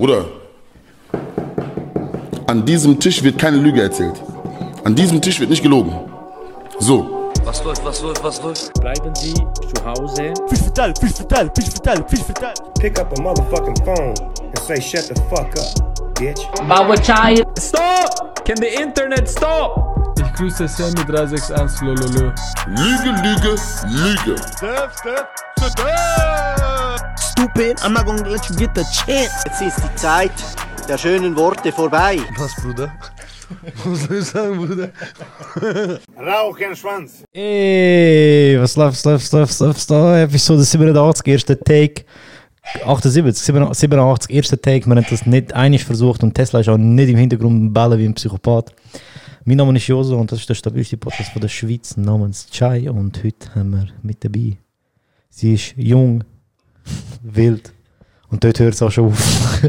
Bruder, an diesem Tisch wird keine Lüge erzählt. An diesem Tisch wird nicht gelogen. So. Was läuft, was läuft, was läuft? Bleiben Sie zu Hause. Fiche vertellen, Fiche vertellen, Fiche vertellen, Fiche vertellen. Pick up a motherfucking phone and say shut the fuck up, bitch. Bauer Chai. Stop! Can the internet stop? Ich grüße Sammy 361 Lololo. Lüge, Lüge, Lüge. Stupid, I'm not gonna let you get the chance. Jetzt ist die Zeit der schönen Worte vorbei. Was, Bruder? Was soll ich sagen, Bruder? Rauchenschwanz. Ey, was läuft, was läuft, was läuft, was läuft, läuft? Episode 87, erster Take. 78, 87, erster Take. Wir haben das nicht einig versucht und Tesla ist auch nicht im Hintergrund ballen wie ein Psychopath. Mein Name ist Joso und das ist der stabilste Podcast von der Schweiz namens Chai und heute haben wir mit dabei. Sie ist jung, wild und dort hört es auch schon auf.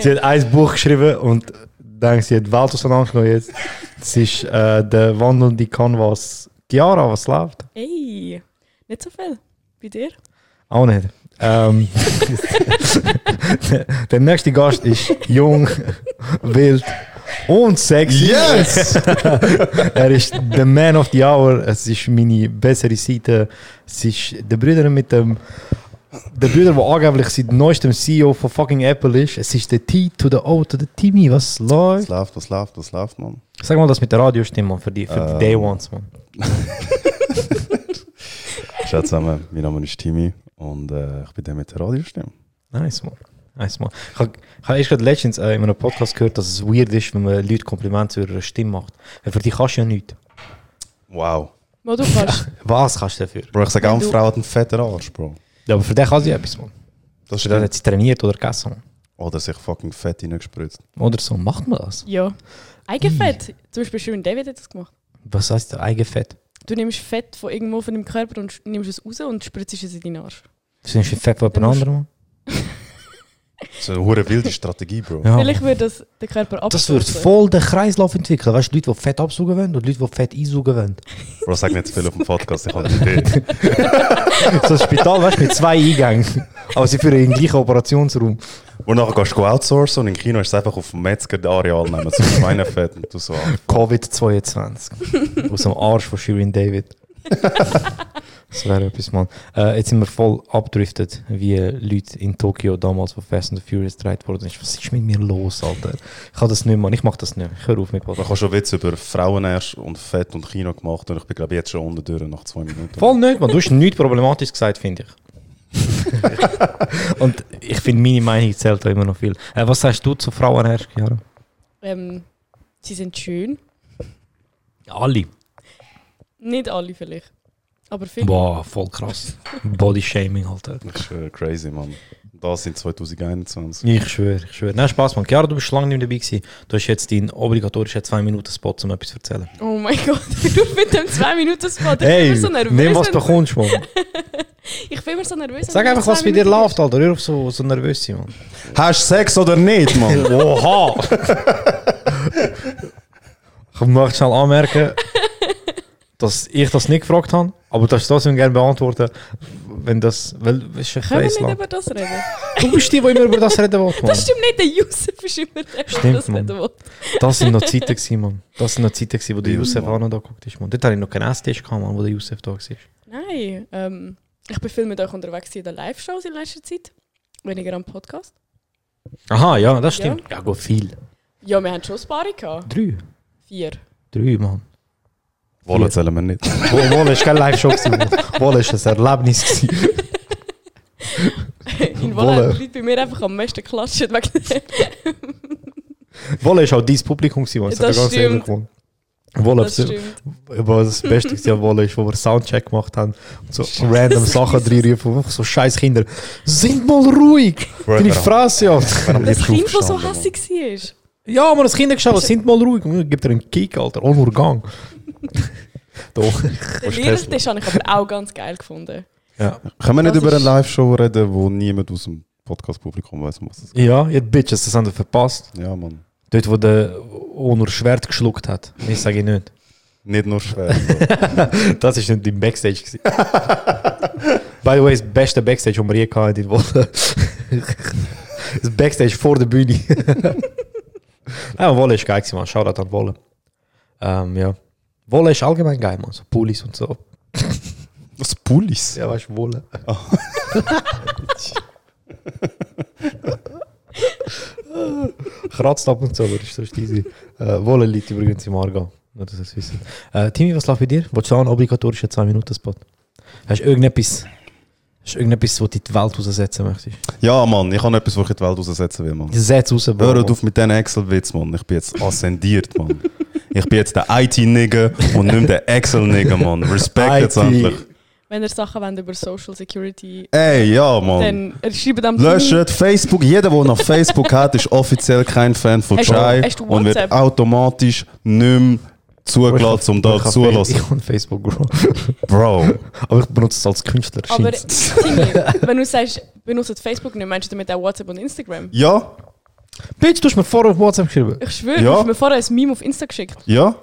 sie hat ein Buch geschrieben und denkt, sie hat die Welt auseinandergenommen jetzt. Es ist äh, der wandelnde Canvas. Chiara, was läuft? Ey, nicht so viel. Bei dir? Auch nicht. Ähm, der, der nächste Gast ist jung, wild und sexy. Yes! er ist der Man of the Hour. Es ist meine bessere Seite. Es ist der Bruder mit dem. Der Bruder, der angeblich seit neuestem CEO von fucking Apple ist. Es ist der T to the O to the Timmy. Was läuft? Was läuft, was läuft, was läuft, Mann? Sag mal das mit der Radiostimme, Mann, für die, für die Ähm. Day Ones, Mann. Ciao zusammen, mein Name ist Timmy und äh, ich bin der mit der Radiostimme. Nice, man. Ich habe hab erst gerade letztens äh, in einem Podcast gehört, dass es weird ist, wenn man Leute Komplimente zu ihrer Stimme macht. Weil für dich kannst du ja nichts. Wow. Wo du kannst. Was kannst du dafür? Bro, ich sage auch, eine du- Frau hat einen fetten Arsch, Bro. Ja, aber für dich kann sie etwas, man. Das stimmt. hat sie trainiert oder gegessen. Man. Oder sich fucking fett reingespritzt. Oder so. Macht man das? ja. Eigenfett. Zum Beispiel Shirin David hat das gemacht. Was heißt der Eigenfett? Du nimmst Fett von irgendwo von deinem Körper und nimmst es raus und spritzt es in deinen Arsch. Das ist ein Fett von jemand anderem, Mann. Das ist eine hure wilde Strategie, Bro. Ja. Vielleicht würde das den Körper abstoßen. Das wird voll den Kreislauf entwickeln. Weißt du, Leute, die Fett absaugen wollen und Leute, die Fett einsaugen wollen. Bro, sag nicht zu viel auf dem Podcast, ich habe eine Idee. so ein Spital, weißt du, mit zwei Eingängen. Aber sie führen in den gleichen Operationsraum. Und nachher gehst du outsourcen und im Kino ist es einfach auf dem Metzger-Areal nehmen, so Schweinefett und du so. ah, Covid-22. Aus dem Arsch von Shirin David. das wäre etwas, Mann. Äh, jetzt sind wir voll abdriftet, wie Leute in Tokio damals von Fast and the Furious gedreht worden ist. Was ist mit mir los, Alter? Ich kann das nicht, Mann. Ich mach das nicht. Ich höre auf mit Ich Podcast. habe schon Witze über Frauenärsch und Fett und Kino gemacht und ich bin glaube jetzt schon unter Tür nach zwei Minuten. Voll nicht, Mann. Du hast nichts problematisch gesagt, finde ich. Und ich finde, meine Meinung zählt da immer noch viel. Äh, was sagst du zu Frauenherrsch, Chiara? Ähm, sie sind schön. Alle. Nicht alle vielleicht. Aber viele. Boah, voll krass. Bodyshaming, Alter. Das ist äh, crazy, Mann. Das sind 2021. Ich schwöre, ich schwöre. Nein, Spaß, Mann. Chiara, du bist schon lange nicht mehr dabei gewesen. Du hast jetzt deinen obligatorischen 2-Minuten-Spot, um etwas zu erzählen. Oh mein Gott, du mit dem 2 Minuten Spot. Ich bin Hey, immer so nervös. nimm was du bekommst, Mann. Ich bin immer so nervös. Sag einfach, was bei dir läuft, Alter. Hör auf so, so nervös sein, Mann. Hast du Sex oder nicht, Mann? Oha! ich möchte schnell anmerken, dass ich das nicht gefragt habe, aber du hast trotzdem gerne beantworten, wenn das. Weil es ist ein. Können wir nicht über das reden? Du bist die, die immer über das reden Mann. Das stimmt nicht, der Yusuf ist immer der, der das Mann. reden will. Das sind noch Zeiten, gewesen, Mann. Das sind noch Zeiten, gewesen, wo der Mann. auch noch da geguckt ist, Mann. Dort hatte ich noch keinen Esstisch, gehabt, Mann, wo der Youssef da war. Nein, ähm, ich bin viel mit euch unterwegs in den Live-Shows in letzter Zeit. Weniger am Podcast. Aha, ja, das stimmt. Ja, gut, viel. Ja, wir haben schon ein paar gehabt. Drei. Vier. Drei, Mann. Zählen wir nicht. Wo ist kein Live-Show. Wo ist ein Erlebnis. In Wolle. Haben die Leute bei mir einfach am meisten klatschen. Wegen dem. Wolle ist auch dein Publikum gewesen. Das sag dir ganz ehrlich, Mann. Wolle, Das das, aber das Beste an Wolle ist, wo wir Soundcheck gemacht haben und so random Sachen reinrufen, einfach so scheiß Kinder. Sind mal ruhig! Deine Fresse, ja. Das Kind, das so hässlich war. Ja, man, das Kind hat geschaut, sind mal ruhig. Gib dir einen Kick, Alter. Oh, nur Gang. Doch. Den ist Lehrertisch habe ich aber auch ganz geil gefunden. Ja. Können wir nicht Das über eine ist- Live-Show reden, wo niemand aus dem Podcast-Publikum weiß, was es geht? Ja, ihr Bitches, das haben wir verpasst. Ja, Mann. Dort, wo der Onur Schwert geschluckt hat. Ich sage nicht. Nicht nur schwer. Bro. Das war nicht im Backstage. By the way, das beste Backstage, das wir je hatten in Wolle. das Backstage vor der Bühne. Nein, Wolle ist geil, gewesen, man. Shoutout an Wolle. Ähm, ja. Wolle ist allgemein geil, man. So Pullis und so. Was Pullis? Ja, weißt du, Wolle. Kratzt ab und zu, aber ist so easy. Äh, Wolle liegt übrigens im Arga. Nur, dass ihr es wisst. Äh, Timmy, was läuft bei dir? Wolltest du auch einen obligatorischen 2-Minuten-Spot? Hast du irgendetwas, hast du irgendetwas, was du in die Welt raussetzen möchtest? Ja, Mann, ich habe etwas, wo ich in die Welt raussetzen will, Mann. Setz raus, Bro. Hört auf mit diesen Excel-Witz, Mann. Ich bin jetzt ascendiert, Mann. Ich bin jetzt der IT-Nigger und nicht der Excel-Nigger, Mann. Respekt jetzt endlich. Wenn ihr Sachen wollt über Social Security, Ey, ja, Mann. dann schreibt am Löscht Facebook. Jeder, der noch Facebook hat, ist offiziell kein Fan von Chai und wird automatisch nicht mehr zugelassen, um da Ich zulassen. habe Facebook, Bro. Bro, Aber ich benutze es als Künstler. Aber. Timmy, wenn du sagst, benutzt Facebook nicht, meinst du damit auch WhatsApp und Instagram? ja, Bitch, du hast mir vorher auf WhatsApp geschrieben. Ich schwöre, Ja. du hast mir vorher ein Meme auf Insta geschickt. ja.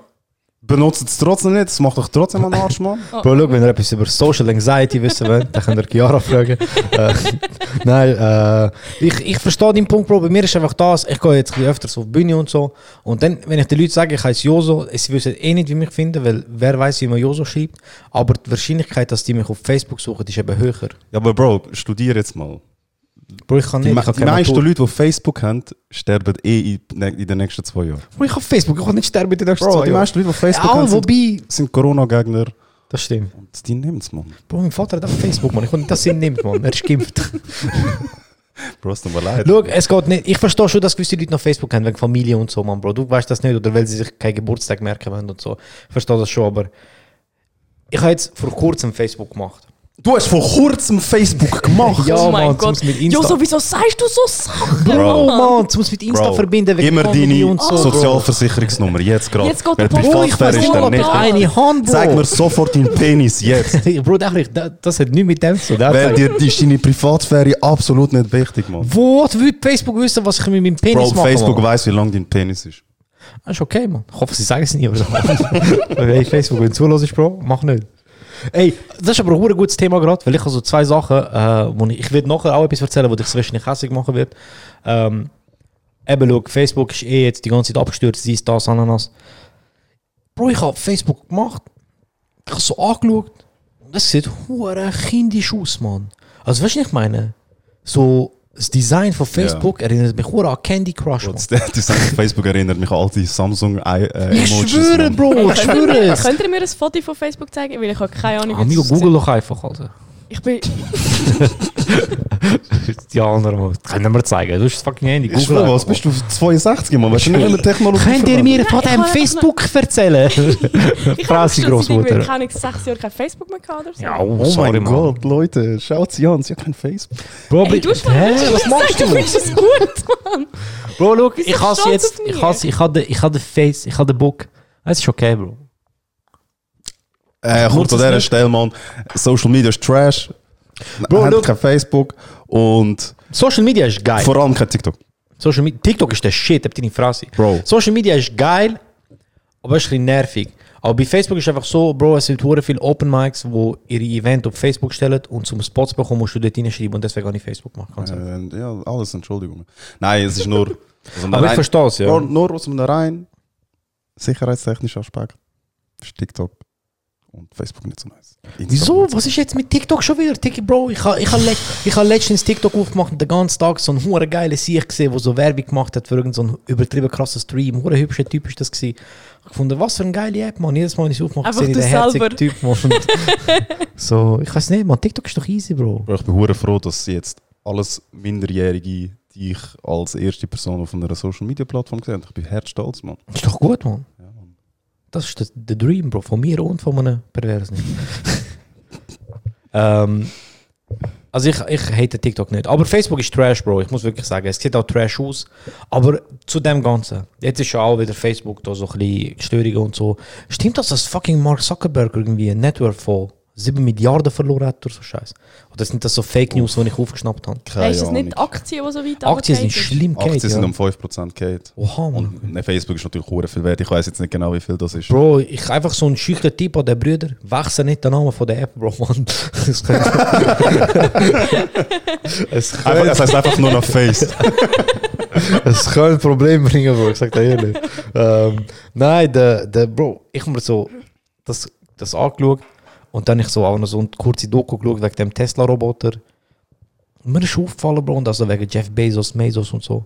Benutzt es trotzdem nicht, das macht doch trotzdem einen Arsch, Mann. Oh. Bro, schau, wenn ihr etwas über Social Anxiety wissen wollt, dann könnt ihr Chiara fragen. äh, nein, äh, ich, ich verstehe deinen Punkt, Bro. Bei mir ist einfach das, ich gehe jetzt ein bisschen öfters auf die Bühne und so. Und dann, wenn ich den Leuten sage, ich heiße Joso, sie wissen eh nicht, wie mich finden, weil wer weiß, wie man Joso schreibt. Aber die Wahrscheinlichkeit, dass die mich auf Facebook suchen, ist eben höher. Ja, aber Bro, studier jetzt mal. Bro, ich kann Die, nicht, me ich habe die keine meisten Matur. Leute, die Facebook haben, sterben eh in, in den nächsten zwei Jahren. Bro, ich habe Facebook, ich kann nicht sterben in den nächsten Bro, zwei die Jahren. meisten Leute, die Facebook Ja, haben, sind, wobei... sind Corona-Gegner. Das stimmt. Und die nehmen es, Mann. Bro, mein Vater hat auch Facebook, man. Ich kann nicht, dass er ihn nimmt, man. Er ist geimpft. Bro, es tut mir leid. Schau, es geht nicht. Ich verstehe schon, dass gewisse Leute noch Facebook haben, wegen Familie und so, man, Bro. Du weißt das nicht, oder weil sie sich keinen Geburtstag merken wollen und so. Ich verstehe das schon, aber ich habe jetzt vor kurzem Facebook gemacht. Du hast vor kurzem Facebook gemacht. Ja, oh mein Mann, Gott. mit Insta. Jo, so, wieso sagst du so Sachen? Bro, Mann, zum mit Insta Bro, verbinden wegen Immer deine und so. Bro. Sozialversicherungsnummer, jetzt gerade. Jetzt geht Bro, ich Privatsphäre weiß ist nicht, dann nicht. eine Hand, Bro. Zeig mir sofort deinen Penis jetzt. Bro, das, hat nichts mit dem zu tun. Weil dir ist deine Privatsphäre absolut nicht wichtig, Mann. Wo will Facebook wissen, was ich mit meinem Penis Bro, mache? Facebook Mann? weiß, wie lang dein Penis ist. Das ist okay, man. Ich hoffe, sie sagen es nie. Aber so. hey, Facebook, wenn du zulässt, Bro, mach nicht. Ey, das ist aber ein gutes Thema gerade, weil ich habe so zwei Sachen, äh, wo ich, ich werde nachher auch etwas erzählen, wo dich wahrscheinlich hässlich machen wird. Ähm, eben, schau, Facebook ist eh jetzt die ganze Zeit abgestürzt, dies, das, Ananas. Bro, ich habe Facebook gemacht, ich habe so angeschaut, das sieht hure kindisch aus, Mann. Also, weißt du, was ich meine? So, das Design von Facebook erinnert mich an Candy Crush. Das Design von Facebook erinnert mich an alte Samsung äh, Ich Emojis. schwöre, Mann. Bro, ich schwöre es. Könnt ihr mir ein Foto von Facebook zeigen? Weil ich habe keine Ahnung. wie Amigo, das Google doch einfach, Alter. Ich bin... Die anderen mal. Können wir zeigen. Du hast das fucking Handy. Ich schwöre, was bist du 62, Mann? Weißt du nicht, wie man Technologie Könnt ihr mir von ich dem Facebook erzählen? Ich habe seit Großmutter. keine Ahnung, sechs Jahren kein Facebook mehr gehabt oder so. Ja, oh, Oh sorry, mein Mann. Gott, Leute, schaut sie an, sie hat kein Facebook. Bro, Ey, du hast hä, was machst Du du? findest es gut, Mann. Bro, look, Bist ich hasse jetzt, ich hasse, ich ich hatte Face, ich hatte Book. Es ist okay, Bro. Äh, Nutzt an es dieser nicht. Stelle, Mann. Social Media ist Trash. Bro, Hat look. kein Facebook und Social Media ist geil. vor allem kein TikTok. Social Media, TikTok ist der Shit, habt ihr nicht Fresse. Bro. Social Media ist geil, aber es ist ein bisschen nervig. Aber bei Facebook ist einfach so, Bro, es sind hure viele Open Mics, wo ihre Event auf Facebook stellen und zum Spots bekommen musst du dort hinschreiben und deswegen kann ich Facebook machen. Ganz. Äh, ja, alles, Entschuldigung. Nein, es ist nur. Also Aber ich verstehe es, ja. Nur, nur aus einem rein sicherheitstechnischen Aspekt ist TikTok und Facebook nicht so nice. Instagram Wieso? so Was ist jetzt mit TikTok schon wieder? TikTok, Bro, ich habe ich ha le ich ha letztens TikTok aufgemacht und den ganzen Tag so einen hure geilen Sieg gesehen, der so Werbung gemacht hat für irgendeinen so einen übertrieben krassen Stream. Hure hübscher Typ ist das gewesen. Ich gefunden, was für eine geile App, man. Jedes Mal, wenn ich es aufmache, sehe ich den herzigen. Typ, man. So, ich weiß nicht, man. TikTok ist doch easy, Bro. Bro, ich bin hure froh, dass jetzt alles Minderjährige, die ich als erste Person auf einer Social Media Plattform gesehen habe. Ich bin herzstolz, Mann. Ist doch gut, man. Das ist der, Dream, Bro. Von mir und von einem Perversen. ähm, also ich, ich hate TikTok nicht. Aber Facebook ist Trash, Bro. Ich muss wirklich sagen, es sieht auch Trash aus. Aber zu dem Ganzen. Jetzt ist ja auch wieder Facebook da so ein bisschen Störungen und so. Stimmt das, dass fucking Mark Zuckerberg irgendwie ein Network von 7 Milliarden verloren hat oder so Scheiß. Oder sind das so Fake News, die ich aufgeschnappt habe? Keine Hey, ist das nicht Aktien, die so weit Aktien sind schlimm, Aktien Kate, sind ja. um 5% geht. Oha, Mann. Und ne, Facebook ist natürlich hure viel wert. Ich weiß jetzt nicht genau, wie viel das ist. Bro, ich einfach so ein schüchter Typ an den Brüder. Wechsel nicht den Namen von der App, Bro, Mann. Es Einfach, es heißt einfach nur noch Face. es könnte ein Problem bringen, Bro, ich sag dir ehrlich. ähm, nein, der, der, Bro, ich habe mir so das, das angeschaut und dann ich so auch noch so eine kurze Doku geschaut wegen dem Tesla-Roboter. Und mir ist aufgefallen, Bro, und also wegen Jeff Bezos, Bezos und so.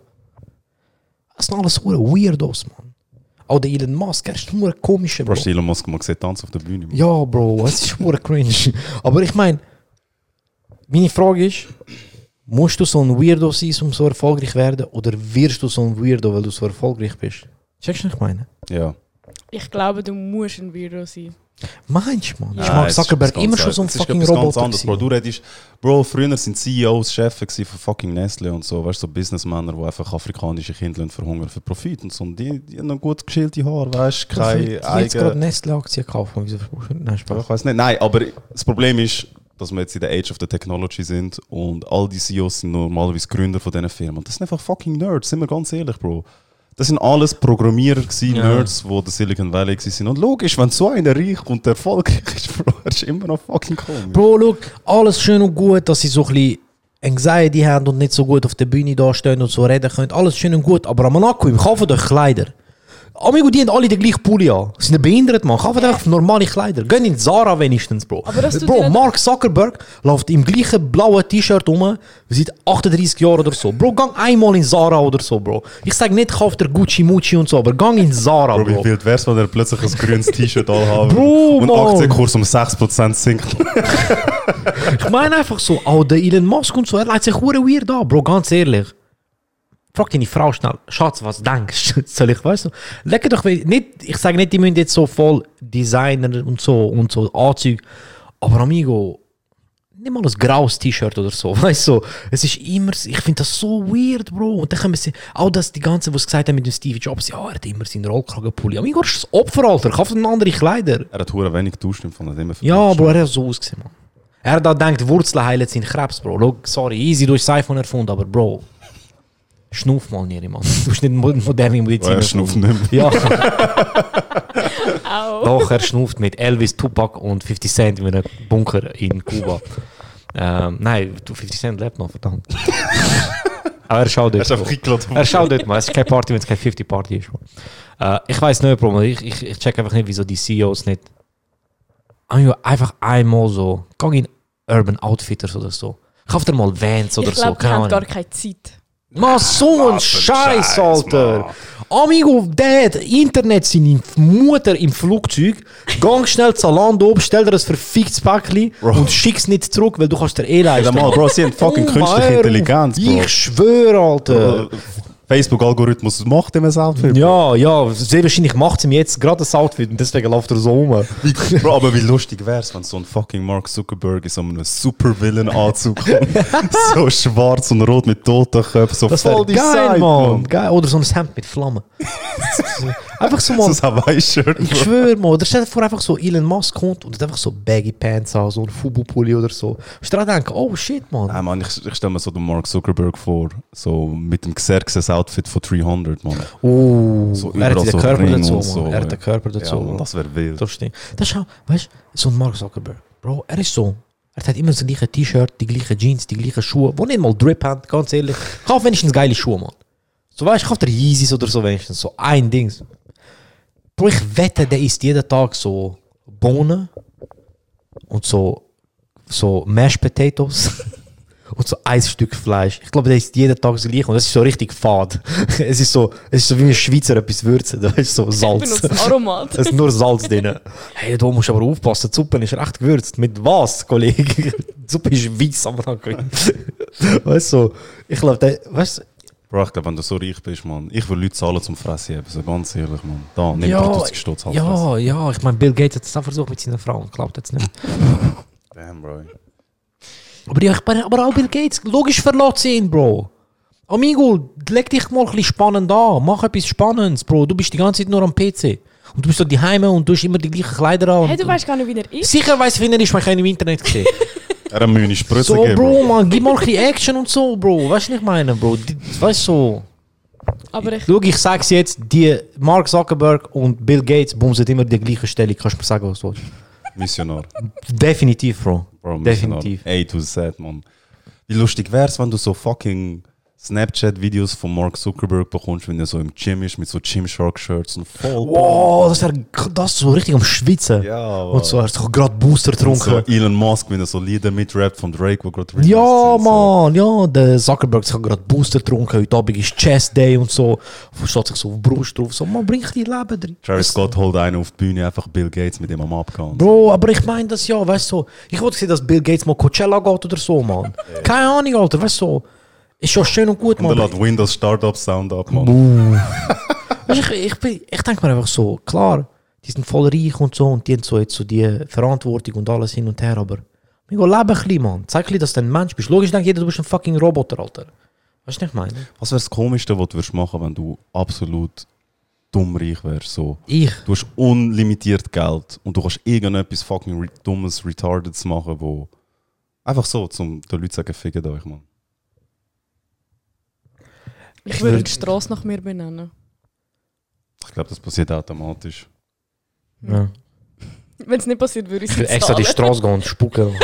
Das sind alles hure Weirdos, Mann. Auch der Elon Musk, er ist nur ein komischer, Bro. Bro, Elon Musk mal gesehen, tanzen auf der Bühne. Mann. Ja, Bro, es ist pure cringe. Aber ich meine, meine Frage ist, musst du so ein Weirdo sein, um so erfolgreich zu werden? Oder wirst du so ein Weirdo, weil du so erfolgreich bist? Checkst du, was ich meine? Ja. Ich glaube, du musst ein Weirdo sein. Meinst du, man? Ja. Ich mag Zuckerberg immer ganz schon so ein fucking ganz Roboter. anderes, Bro. Du redest, Bro, früher sind CEOs, gewesen von fucking Nestle und so, weißt du, so Businessmänner, die einfach afrikanische Kinder verhungern für Profit und so. Und die, die haben noch gut geschälte Haare, weißt du, Ich keine will jetzt gerade eigene... Nestle-Aktien kaufen. Wieso? Nein, Spaß. Ich weiß nicht. Nein, aber das Problem ist, dass wir jetzt in der Age of the Technology sind und all die CEOs sind normalerweise Gründer von diesen Firmen. Und das sind einfach fucking Nerds, sind wir ganz ehrlich, Bro. Das sind alles Programmierer, gewesen, Ja. Nerds, die der Silicon Valley waren. Und logisch, wenn so einer reich und erfolgreich ist, Bro, er ist immer noch fucking komisch. Bro, look, alles schön und gut, dass sie so ein bisschen Anxiety haben und nicht so gut auf der Bühne da stehen und so reden können. Alles schön und gut, aber am Monaco, im kauft euch Kleider. Amigo, die haben alle den gleichen Pulli an. Sie sind behindert, man. Kauft einfach normale Kleider. Gehen in Zara wenigstens, Bro. Aber das tut Bro, Mark Zuckerberg läuft im gleichen blauen T-Shirt rum, seit 38 Jahren oder so. Bro, gang einmal in Zara oder so, Bro. Ich sag nicht, kauft der Gucci Mucci und so, aber gang in Zara, Bro, Bro. wie wild wär's, wenn er plötzlich ein grünes T-Shirt anhaben Bro, und Mann. Aktienkurs um 6% sinkt. Ich meine einfach so, oh, der Elon Musk und so, er leitet sich weird an, Bro, ganz ehrlich. Frag deine Frau schnell, Schatz, was denkst du? Soll ich, weißt du? Lecker doch, nicht, ich sage nicht, die müssen jetzt so voll Designer und so und so Anzüge, aber Amigo, nimm mal ein graues T-Shirt oder so, weißt du? Es ist immer, ich finde das so weird, Bro. Und dann können wir auch das, die ganze, was gesagt haben mit dem Steve Jobs, ja, er hat immer seinen Rollkragenpulli. Amigo, ist das Opfer, Alter, kauft eine andere Kleider. Er hat hure wenig Fall, hat immer Ja. Bro, er hat so ausgesehen, man. Er hat da gedacht, Wurzeln heilen seinen Krebs, Bro. Look, sorry, easy, du hast das iPhone erfunden, aber Bro, schnuff mal nicht, Mann. Du hast nicht mo- moderne Medizin Er erfunden. schnupft nicht mehr. Ja, doch, er schnufft mit Elvis, Tupac und 50 Cent in einem Bunker in Kuba. ähm, nein, du, 50 Cent lebt noch, verdammt. aber er schaut Er dort. ist eingeladen. Er schaut dort, man. Es ist keine Party, wenn es keine 50-Party ist. Man. Äh, ich weiß nicht, Bro, ich, ich, ich check einfach nicht, wieso die CEOs nicht Amigo, einfach einmal so, geh in Urban Outfitters oder so. Kauf dir mal Vans oder Ich so, glaube, die keine haben gar keine Zeit. Man, so ein Scheiß, Alter. Amigo, Dad, Internet seine Mutter im Flugzeug. Gang schnell Zalando oben, stell dir ein verficktes Päckchen und schick's nicht zurück, weil du kannst dir eh leisten. Bro, sie haben fucking Oh, künstliche Mann, Intelligenz, Bro. Ich schwöre, Alter. Facebook-Algorithmus macht immer selbst. Ja, ja, sehr wahrscheinlich macht ihm jetzt gerade das Outfit und deswegen läuft er so rum. Bro, aber wie lustig wär's, wenn so ein fucking Mark Zuckerberg in so einem Supervillain-Anzug kommt. so schwarz und rot mit toten Köpfen, so Das voll geil, Mann. Geil. Oder so ein Hemd mit Flammen. einfach so, Mann. ein Hawaii-Shirt. Ich schwöre, Mann. Oder stell dir vor, einfach so Elon Musk kommt und hat einfach so Baggy Pants an, so ein Fubu-Pulli oder so. Ich dran denken, oh shit, Mann. Nein, Mann, ich, ich stelle mir so den Mark Zuckerberg vor, so mit dem Xerxes-Outfit von 300, Mann. Oh, So er hat den so Körper dazu, so, er hat den Körper dazu. Ja, das wäre wild. Das stimmt. Das schau, weißt du, so ein Mark Zuckerberg, Bro, er ist so. Er hat immer das gleiche T-Shirt, die gleichen Jeans, die gleichen Schuhe, die nicht mal Drip haben, ganz ehrlich. Kauf wenigstens geile Schuhe, Mann. So weißt du, kauf dir Yeezys oder so wenigstens, so ein Dings. Bro, ich wette, der isst jeden Tag so Bohnen und so, so Mashed Potatoes und so ein Stück Fleisch. Ich glaube, der isst jeden Tag das gleiche und das ist so richtig fad. es ist so, es ist so wie ein Schweizer etwas würzen, da ist so Ich Salz. benutze Aromat. Es ist nur Salz drin. Hey, da musst du aber aufpassen. Die Suppe ist recht gewürzt. Mit was, Kollege? Die Suppe ist weiss am Anfang. Weißt du, ich glaube, der, weißt du, Bro, ich glaube, wenn du so reich bist, Mann, ich will Leute zahlen zum Fressen haben, so ganz ehrlich, Mann. Da, nimm ja, 3000 Stutz halt Fressen. ja, ja, ich meine, Bill Gates hat es auch versucht mit seiner Frau. Glaubt jetzt nicht. Damn, Bro. Aber, ja, ich bin, aber auch Bill Gates, logisch verlässt sie ihn, Bro. Amigo, leg dich mal ein bisschen spannend an. Mach etwas Spannendes, Bro. Du bist die ganze Zeit nur am PC. Und du bist so daheim und du hast immer die gleichen Kleider an. Hey, du und- weißt gar nicht, wie er ist. Sicher weiss, wie er ist, man kann ihn im Internet gesehen. Er hat mir Spritze so, gegeben, Bro, man, gib mal ein bisschen Action und so, Bro. Weißt du, was ich meine, Bro? Weißt du, so. Aber ich, Schau, ich sag's jetzt, die Mark Zuckerberg und Bill Gates bumsen immer die gleiche Stelle. Kannst du mir sagen, was du willst? Missionar. Definitiv, Bro. Bro, Missionar. Definitiv. Ey, du sad, man. Wie lustig wär's, wenn du so fucking Snapchat-Videos von Mark Zuckerberg bekommst, wenn er so im Gym ist mit so Gymshark-Shirts und voll. Wow, das wäre das ist so richtig am Schwitzen. Ja, Und so, er hat so gerade Booster Und so getrunken. Elon Musk, wenn er so Lieder mitrappt von Drake, wo gerade Ja, sind, so. Mann, ja, der Zuckerberg hat gerade Booster getrunken. Heute Abend ist Chest Day und so. Steht sich so auf die Brust drauf. So, man, bring die Leben drin. Travis Scott holt einen auf die Bühne, einfach Bill Gates mit ihm am Abgehen. Bro, aber ich meine das ja, weißt du, so, ich wollte sehen, dass Bill Gates mal Coachella geht oder so, Mann. Keine Ahnung, Alter, weißt du, so, ist schon schön und gut, Und Mann. lädt Windows Startup Sound ab, man. Weißt, du, ich, ich, ich denke mir einfach so, klar, die sind voll reich und so und die haben so jetzt so die Verantwortung und alles hin und her, aber wir leben ein bisschen, Mann. Zeig ein dass du ein Mensch bist. Logisch denkt jeder, du bist ein fucking Roboter, Alter. Weißt du, was ich meine? Was wäre das Komischste, was du würdest machen, wenn du absolut dumm reich wärst? So. Ich. Du hast unlimitiert Geld und du kannst irgendetwas fucking re dummes, retardeds machen, wo einfach so, zum den Leuten zu sagen, fickt euch, man. Ich würde würd- die Straße nach mir benennen. Ich glaube, das passiert automatisch. Ja. Wenn es nicht passiert, würde ich Ich es will extra die Straße gehen und spucken. und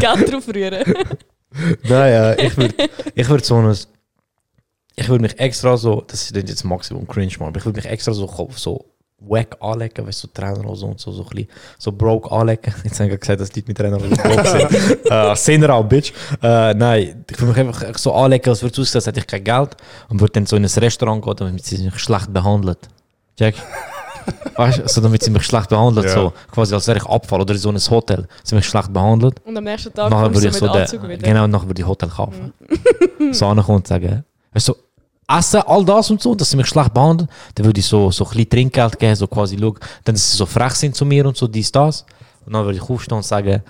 Geld drauf rühren. Nein, ja, ich würde ich würd so ein. Ich würde mich extra so, das ist jetzt Maximum cringe, man, aber ich würde mich extra so, so wack anlegen, weißt du, so Trainerhose und so, so ein bisschen, so broke anlegen. Jetzt habe ich gesagt, dass die Leute mit Trainerhose broke sind. äh, sind auch, Bitch. Äh, nein, ich würde mich einfach so anlegen, als würde es aussehen, als hätte ich kein Geld und würde dann so in ein Restaurant gehen, damit sie mich schlecht behandelt. Check? Weißt du, so damit sie mich schlecht behandelt, Ja. so quasi als wäre ich Abfall oder in so ein Hotel, sie mich schlecht behandelt. Und am nächsten Tag Nachher würde ich mit so den, Anzug wieder. genau, nachher würde ich Hotel kaufen. so ankommen und sagen, weißt du, essen, all das und so, dass sie mich schlecht behandeln, dann würde ich so, so ein bisschen Trinkgeld geben, so quasi, schau, dann, dass sie so frech sind zu mir und so, dies, das. Und dann würde ich aufstehen und sagen,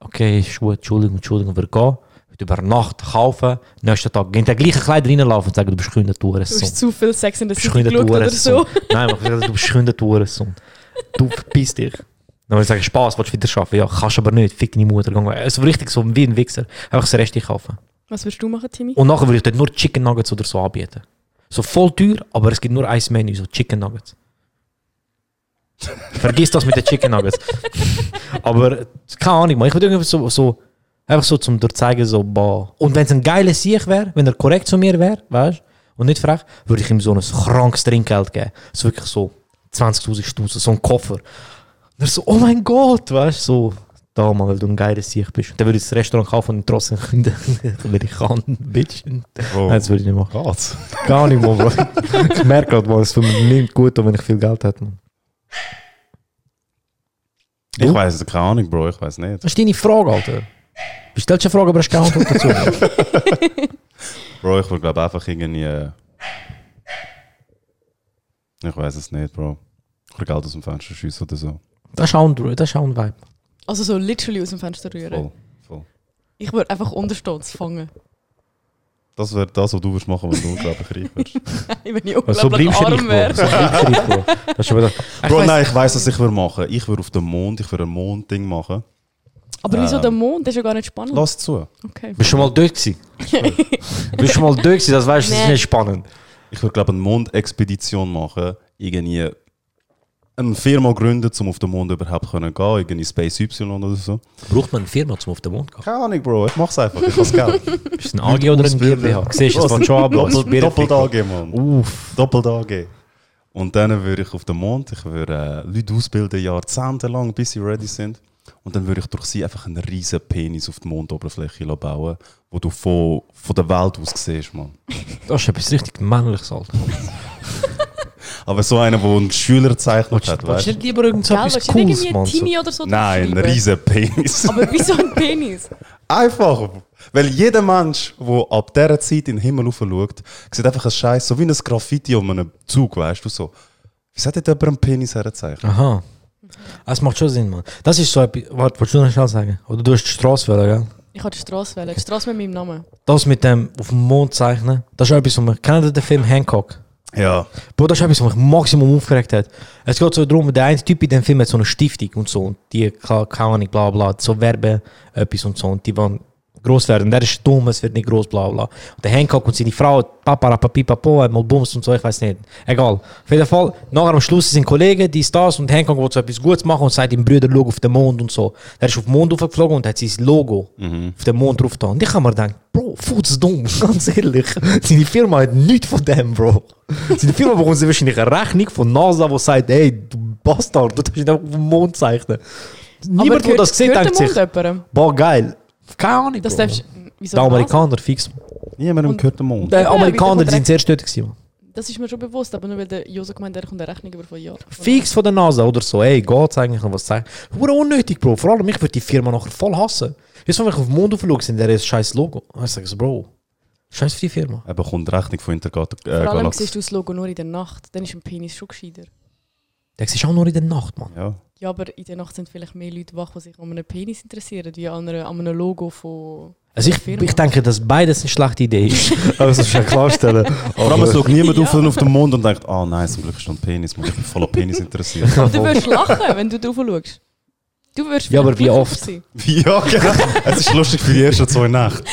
okay, ist gut, Entschuldigung, Entschuldigung, würde gehen, würde über Nacht kaufen, nächsten Tag in den gleichen Kleider reinlaufen und sagen, du bist kühn, du Du hast zu viel Sex in der City geschaut oder so. Nein, aber du bist kühn, du Du verpiss dich. Dann würde ich sagen, Spaß, willst du wieder schaffen? Ja, kannst aber nicht, fick deine Mutter. Also richtig so wie ein Wichser. Einfach das Rest kaufen. Was würdest du machen, Timmy? Und nachher würde ich dort nur Chicken Nuggets oder so anbieten. So voll teuer, aber es gibt nur ein Menü, so Chicken Nuggets. Vergiss das mit den Chicken Nuggets. aber keine Ahnung, man. ich würde irgendwie so, so einfach so zum dir zeigen, so, boah. Und wenn es ein geiler Sieg wäre, wenn er korrekt zu mir wäre, weißt und nicht frech, würde ich ihm so ein krankes Trinkgeld geben. So wirklich so 20.000 Stutz, so ein Koffer. Und er so, oh mein Gott, weißt du, so, da mal, weil du ein geiler Sieg bist. Dann würde ich das Restaurant kaufen und trotzdem künden, wenn ich kann, Bitch. Bro, Nein, das würde ich nicht machen. geht's? Gar nicht, Mann, Bro. Ich merke gerade, es tut mir nicht gut, wenn ich viel Geld hätte, Mann. Ich weiß, keine Ahnung, Bro, ich weiß nicht. Das ist deine Frage, Alter. Du stellst eine Frage, aber hast keine Antwort dazu. Bro, ich würde glaube einfach irgendwie. äh, Ich weiß es nicht, Bro. Ich würde Geld aus dem Fenster schiessen oder so. Das ist auch ein, das ist auch ein Vibe. Also so literally aus dem Fenster rühren. Voll, voll. Ich würde einfach unterstehen es fangen. Das wäre das, was du würdest machen, wenn du unglaublich reich wärst. wenn ich Aber so unglaublich nicht, arm Bro. wäre. So bleibst du nicht, Bro. Ich weiss- nein, ich weiß, was ich würde machen. Ich würde auf dem Mond, ich würde ein Mondding machen. Aber wieso Ähm. der Mond? Das ist ja gar nicht spannend. Lass zu. Okay. Bist du schon mal dort gewesen? Bist du schon mal dort gewesen? Das weißt du, das ist nicht spannend. Ich würde, glaube eine Mondexpedition machen. Irgendwie eine Firma gründen, um auf den Mond überhaupt können gehen. Irgendwie Space Y oder so. Braucht man eine Firma, um auf den Mond zu gehen? Keine Ahnung, Bro. Ich mach's einfach. Ich has Geld. Ist ein AG oder ein GmbH? Siehst du, es fängt schon. Doppel, doppelt AG, Mann. Uff. Doppelt AG. Und dann würde ich auf den Mond, ich würde äh, Leute ausbilden, jahrzehntelang, bis sie ready sind. Und dann würde ich durch sie einfach einen riesen Penis auf die Mondoberfläche bauen, wo du von, von der Welt aus siehst, Mann. Das ist etwas richtig männliches, Alter. Aber so einer, der einen Schüler gezeichnet hat, Willst weißt du nicht lieber irgend so etwas Cooles, irgendwie Mann? Timmy oder so Nein, ein riesen Penis. Aber wieso ein Penis? Einfach. Weil jeder Mensch, der ab dieser Zeit in den Himmel schaut, sieht einfach ein Scheiß, so wie ein Graffiti um einen Zug, weißt du, so. Wie hat jemand einen Penis herzeichnet? Aha. Das macht schon Sinn, Mann. Das ist so etwas... Warte, wolltest du noch schnell sagen? Oder du hast die Straße wählen, gell? Ich habe die Straße wählen. Die Straße mit meinem Namen. Das mit dem auf dem Mond zeichnen, das ist etwas, was man... Kennt ihr den Film Hancock? Ja. Bro, das ist etwas, was mich maximum aufgeregt hat. Es geht so darum, der eine Typ in dem Film hat so eine Stiftung und so. Und die, keine keine Ahnung, bla bla, so Werbe, etwas und so. Und die wollen groß werden. Der ist dumm, es wird nicht groß, bla bla. Und der Hancock und seine Frau, Papa, Papi, Papo, hat mal Bums und so, ich weiß nicht. Egal. Auf jeden Fall, nachher am Schluss sind Kollegen, die das und Hancock will so etwas Gutes machen und sagt ihm, Brüder, schau auf den Mond und so. Der ist auf den Mond aufgeflogen und hat sein Logo auf den Mond drauf getan. Und ich habe mir gedacht, Bro, futzdumm, ganz ehrlich. Seine Firma hat nichts von dem, Bro. Seine Firma bekommt sie wahrscheinlich eine Rechnung von NASA, die sagt, hey, du Bastard, du darfst nicht auf den Mond zeichnen. Niemand, der das sieht, denkt sich, boah, geil. Keine Ahnung, Das darfst wieso Der? Amerikaner, fix. Niemandem gehört der Mond. Die Ja, Amerikaner die der sind sehr dort gewesen. Das ist mir schon bewusst, aber nur weil der Joso gemeint hat, er kommt eine Rechnung über von Jahren. Fix von der NASA oder so. Ey, geht's eigentlich noch was zeigen? Hure unnötig, Bro. Vor allem, ich würde die Firma nachher voll hassen. Jetzt, wenn ich auf den Mond schaue, sind der ist scheiß Logo. Ich sage so, Bro, scheiß für die Firma. Er bekommt Rechnung von Intergat äh, Vor allem siehst du das Logo nur in der Nacht, dann ist ein Penis schon gescheiter. Der ist auch nur in der Nacht, Mann. Ja. Ja, aber in der Nacht sind vielleicht mehr Leute wach, die sich um einen Penis interessieren, wie an, einer, an einem Logo von. Also ich, ich denke, dass beides eine schlechte Idee ist. Aber das muss ich klarstellen. Vor allem, schaut niemand Ja. auf, auf den Mond und denkt, ah nein, zum Glück ist noch ein Penis, man, ich bin voll an Penis interessiert. Aber du würdest lachen, wenn du drauf schaust. Du würdest Ja, aber wie oft? sein. ja, genau. Es ist lustig für die ersten zwei Nächte.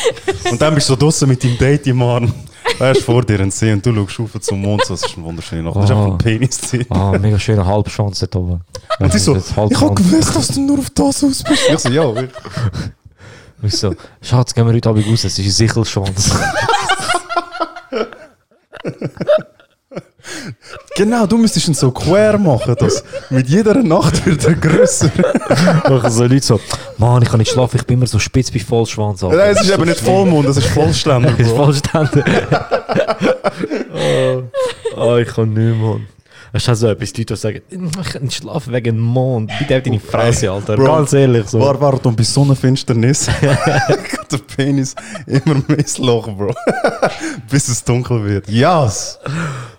Und dann bist du so draußen mit deinem Date im Arm. Ist vor dir ein See und du schaust auf zum Mond, das ist ein wunderschöner Nacht. Das ist einfach ein Penis. -Ziel. Ah, mega schöner Halbschwanz dort oben. Und sie so, ich Halbschwanz. gewusst, dass du nur auf das aus bist. Ich so, ja. Ich so, Schatz, gehen wir heute Abend raus, es ist ein Sichelschwanz. Genau, du müsstest ihn so quer machen, dass mit jeder Nacht wird er grösser. Machen so Leute so, Mann, ich kann nicht schlafen, ich bin immer so spitz wie Vollschwanz. Alter. Nein, es ist eben nicht Vollmond, es ist vollständig. Das ist vollständig. oh, oh, ich kann nicht, Mann. Ist auch so etwas, die Leute sagen, ich kann nicht schlafen wegen dem Mond. Bitte halt deine Fresse, Alter. Bro, Ganz ehrlich so. War, war und bei Sonnenfinsternis geht der Penis immer mehr ins Loch, Bro. Bis es dunkel wird. Yes!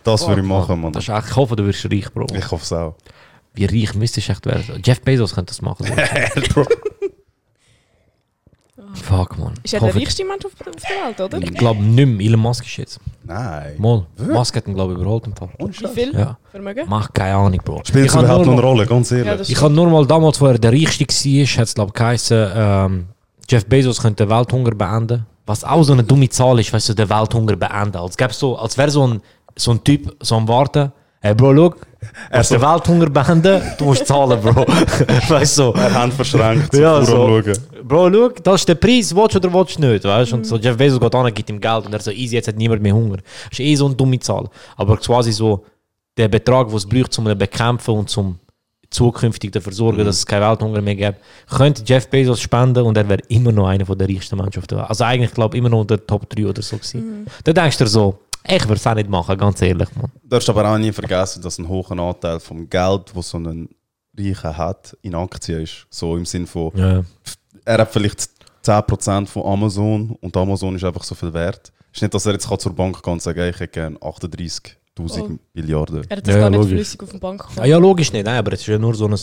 Das würde ich machen, Mann. Das ist echt, ich hoffe, du wirst reich, Bro. Ich hoffe es auch. Wie reich müsstest du echt werden? Jeff Bezos könnte das machen. So. Bro. Fuck, man. Ist er der reichste Mensch auf, der Welt, oder? Ich glaube nicht mehr. Elon Musk ist jetzt. Nein. Mal. Musk hat ihn, glaube ich, überholt im Fall. Wie viel Ja. Vermögen? Mach keine Ahnung, Bro. Spielt Ich es überhaupt noch eine Rolle, ganz ehrlich? Ja, Ich habe nur mal damals, wo er der Richtige war, hat es glaube ich geheißen, ähm, Jeff Bezos könnte den Welthunger beenden. Was auch so eine dumme Zahl ist, weißt du, den Welthunger beenden. Als, so, als wäre so ein, so ein Typ so am Warten. Hey Bro, schau, er so- den Welthunger beenden, du musst zahlen, Bro. weißt du? er Hand verschränkt, so Ja, so. schauen. Bro, schau, das ist der Preis, willst du oder willst du nicht, weißt du? Und so Jeff Bezos geht an, gibt ihm Geld und er so, easy, jetzt hat niemand mehr Hunger. Das ist eh so eine dumme Zahl. Aber quasi so, der Betrag, den es braucht, um ihn zu bekämpfen und zum zukünftig dafür sorgen, dass es keinen Welthunger mehr gibt, könnte Jeff Bezos spenden und er wäre immer noch einer der reichsten Menschen auf der Welt. Also eigentlich, glaube ich, immer noch unter Top 3 oder so gewesen. Da denkst du dir so, ich würde es auch nicht machen, ganz ehrlich, man. Du darfst aber auch nie vergessen, dass ein hoher Anteil vom Geld, das so ein Reicher hat, in Aktien ist. So im Sinn von, Ja. er hat vielleicht 10% von Amazon und Amazon ist einfach so viel wert. Es ist nicht, dass er jetzt zur Bank kann und sagen, ich hätte gerne 38'000 Oh. Milliarden. Er hat das Ja, gar nicht logisch. flüssig auf dem Bank Ah, ja, logisch nicht, nein, aber es ist ja nur so ein,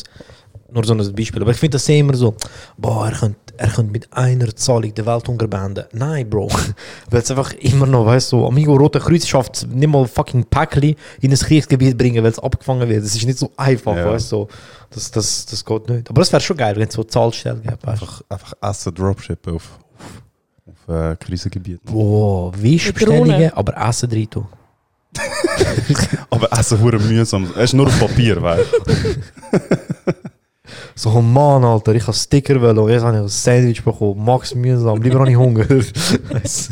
nur so ein Beispiel. Aber ich finde das immer so, boah, er könnte, er könnte mit einer Zahlung den Welthunger beenden. Nein, Bro. Weil es einfach immer noch, weißt du, so, Amigo Rote Kreuz schafft es nicht mal fucking Päckchen in ein Kriegsgebiet bringen, weil es abgefangen wird. Das ist nicht so einfach, Ja. weißt du. Das, das, das geht nicht. Aber es wäre schon geil, wenn es so Zahlstellen gäbe. Einfach, einfach Essen dropshippen auf, auf, auf äh, Krisengebieten. Boah, Wischbestellungen, aber Essen drin tun. Aber Essen hure mühsam. Es ist nur auf Papier, weißt du. So, oh Mann, Alter, ich habe Sticker wollen und jetzt habe ich ein Sandwich bekommen. Max mühsam, lieber habe ich Hunger. das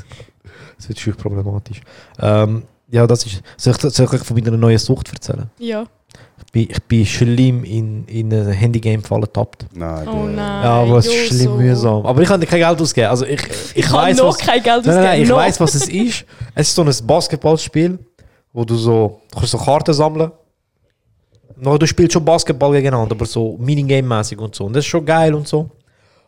wird schon problematisch. Ähm, ja, das ist. Soll ich, soll ich von meiner neuen Sucht erzählen? Ja. Ich bin, ich bin schlimm in, in ein Handygame fallen getappt. Nein, Oh nein. Ja, aber es ist schlimm mühsam. Aber ich kann kein Geld ausgeben. Also ich, ich, Ich habe weiß, noch was, kein Geld Nein, nein, nein, ich weiß, was es ist. Es ist so ein Basketballspiel, wo du so, du kannst so Karten sammeln. No, du spielst schon Basketball gegeneinander, aber so Minigame-mäßig und so. Und das ist schon geil und so.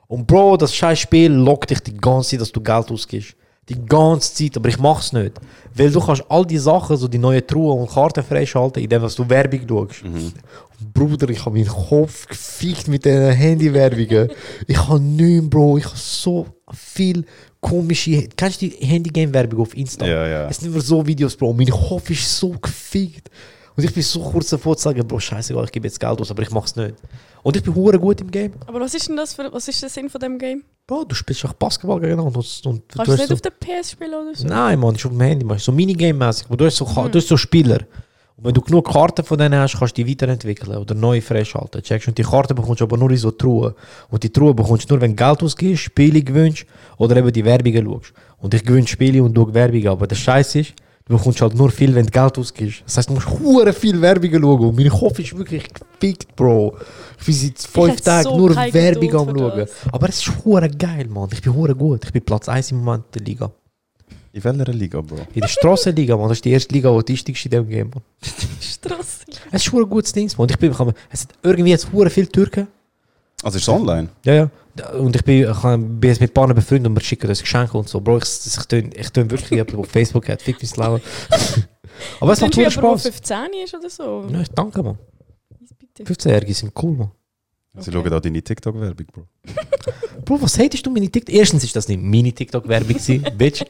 Und Bro, das scheiß Spiel lockt dich die ganze Zeit, dass du Geld ausgibst. Die ganze Zeit, aber ich mach's nicht. Weil du kannst all die Sachen, so die neuen Truhen und Karten freischalten, indem du Werbung schaust. Und Bruder, ich habe meinen Kopf gefickt mit diesen Handywerbungen. ich habe nichts, Bro. Ich habe so viel komische. Kennst du die Handygame-Werbung auf Insta? Ja, ja. Es sind immer so Videos, Bro. Mein Kopf ist so gefickt. Und ich bin so kurz davor zu sagen, Bro, scheißegal, ich gebe jetzt Geld aus, aber ich mach's nicht. Und ich bin hure gut im Game. Aber was ist denn das für, was ist der Sinn von dem Game? Bro, du spielst auch Basketball gegeneinander. Und, und Kannst du nicht so, auf der PS spielen oder so? Nein, Mann, ist auf dem Handy, man. So Minigame-mäßig. Du hast so, Mhm. du hast so Spieler. Und wenn du genug Karten von denen hast, kannst du die weiterentwickeln oder neu freischalten. Checkst. Und die Karten bekommst du aber nur in so Truhen. Und die Truhen bekommst du nur, wenn du Geld ausgibst, Spiele gewünscht oder eben die Werbungen schaust. Und ich gewinne Spiele und schaue Werbungen. Aber der Scheiß ist, du bekommst halt nur viel, wenn du Geld ausgibst. Das heißt, du musst hure viel Werbungen schauen. Und mein Kopf ist wirklich gefickt, Bro. Ich bin seit fünf Tagen so nur Werbung am schauen. das. Aber es ist hure geil, Mann. Ich bin hure gut. Ich bin Platz 1 im Moment der Liga. In welcher Liga, Bro? In der Strassenliga, Mann. Das ist die erste Liga, die einsteigst in diesem Game, Mann. Strasse. Es ist schon ein gutes Ding, Mann. Ich bin, es hat irgendwie jetzt hure viele Türken. Also ist es online? Ja, ja. Und ich bin, ich bin jetzt mit ein paar befreundet und wir schicken uns Geschenke und so. Bro, ich, ich, tön, ich tön wirklich jemanden, der auf Facebook hat. Fick Leben. Aber es macht Sind wir hure aber, wo Spaß. 15 ist oder so? Ja, danke, Mann. Bitte. 15-Jährige sind cool, Mann. Sie schauen auch deine TikTok-Werbung, Bro. Bro, was hatest du meine TikTok? Erstens ist das nicht meine TikTok-Werbung, gewesen, Bitch.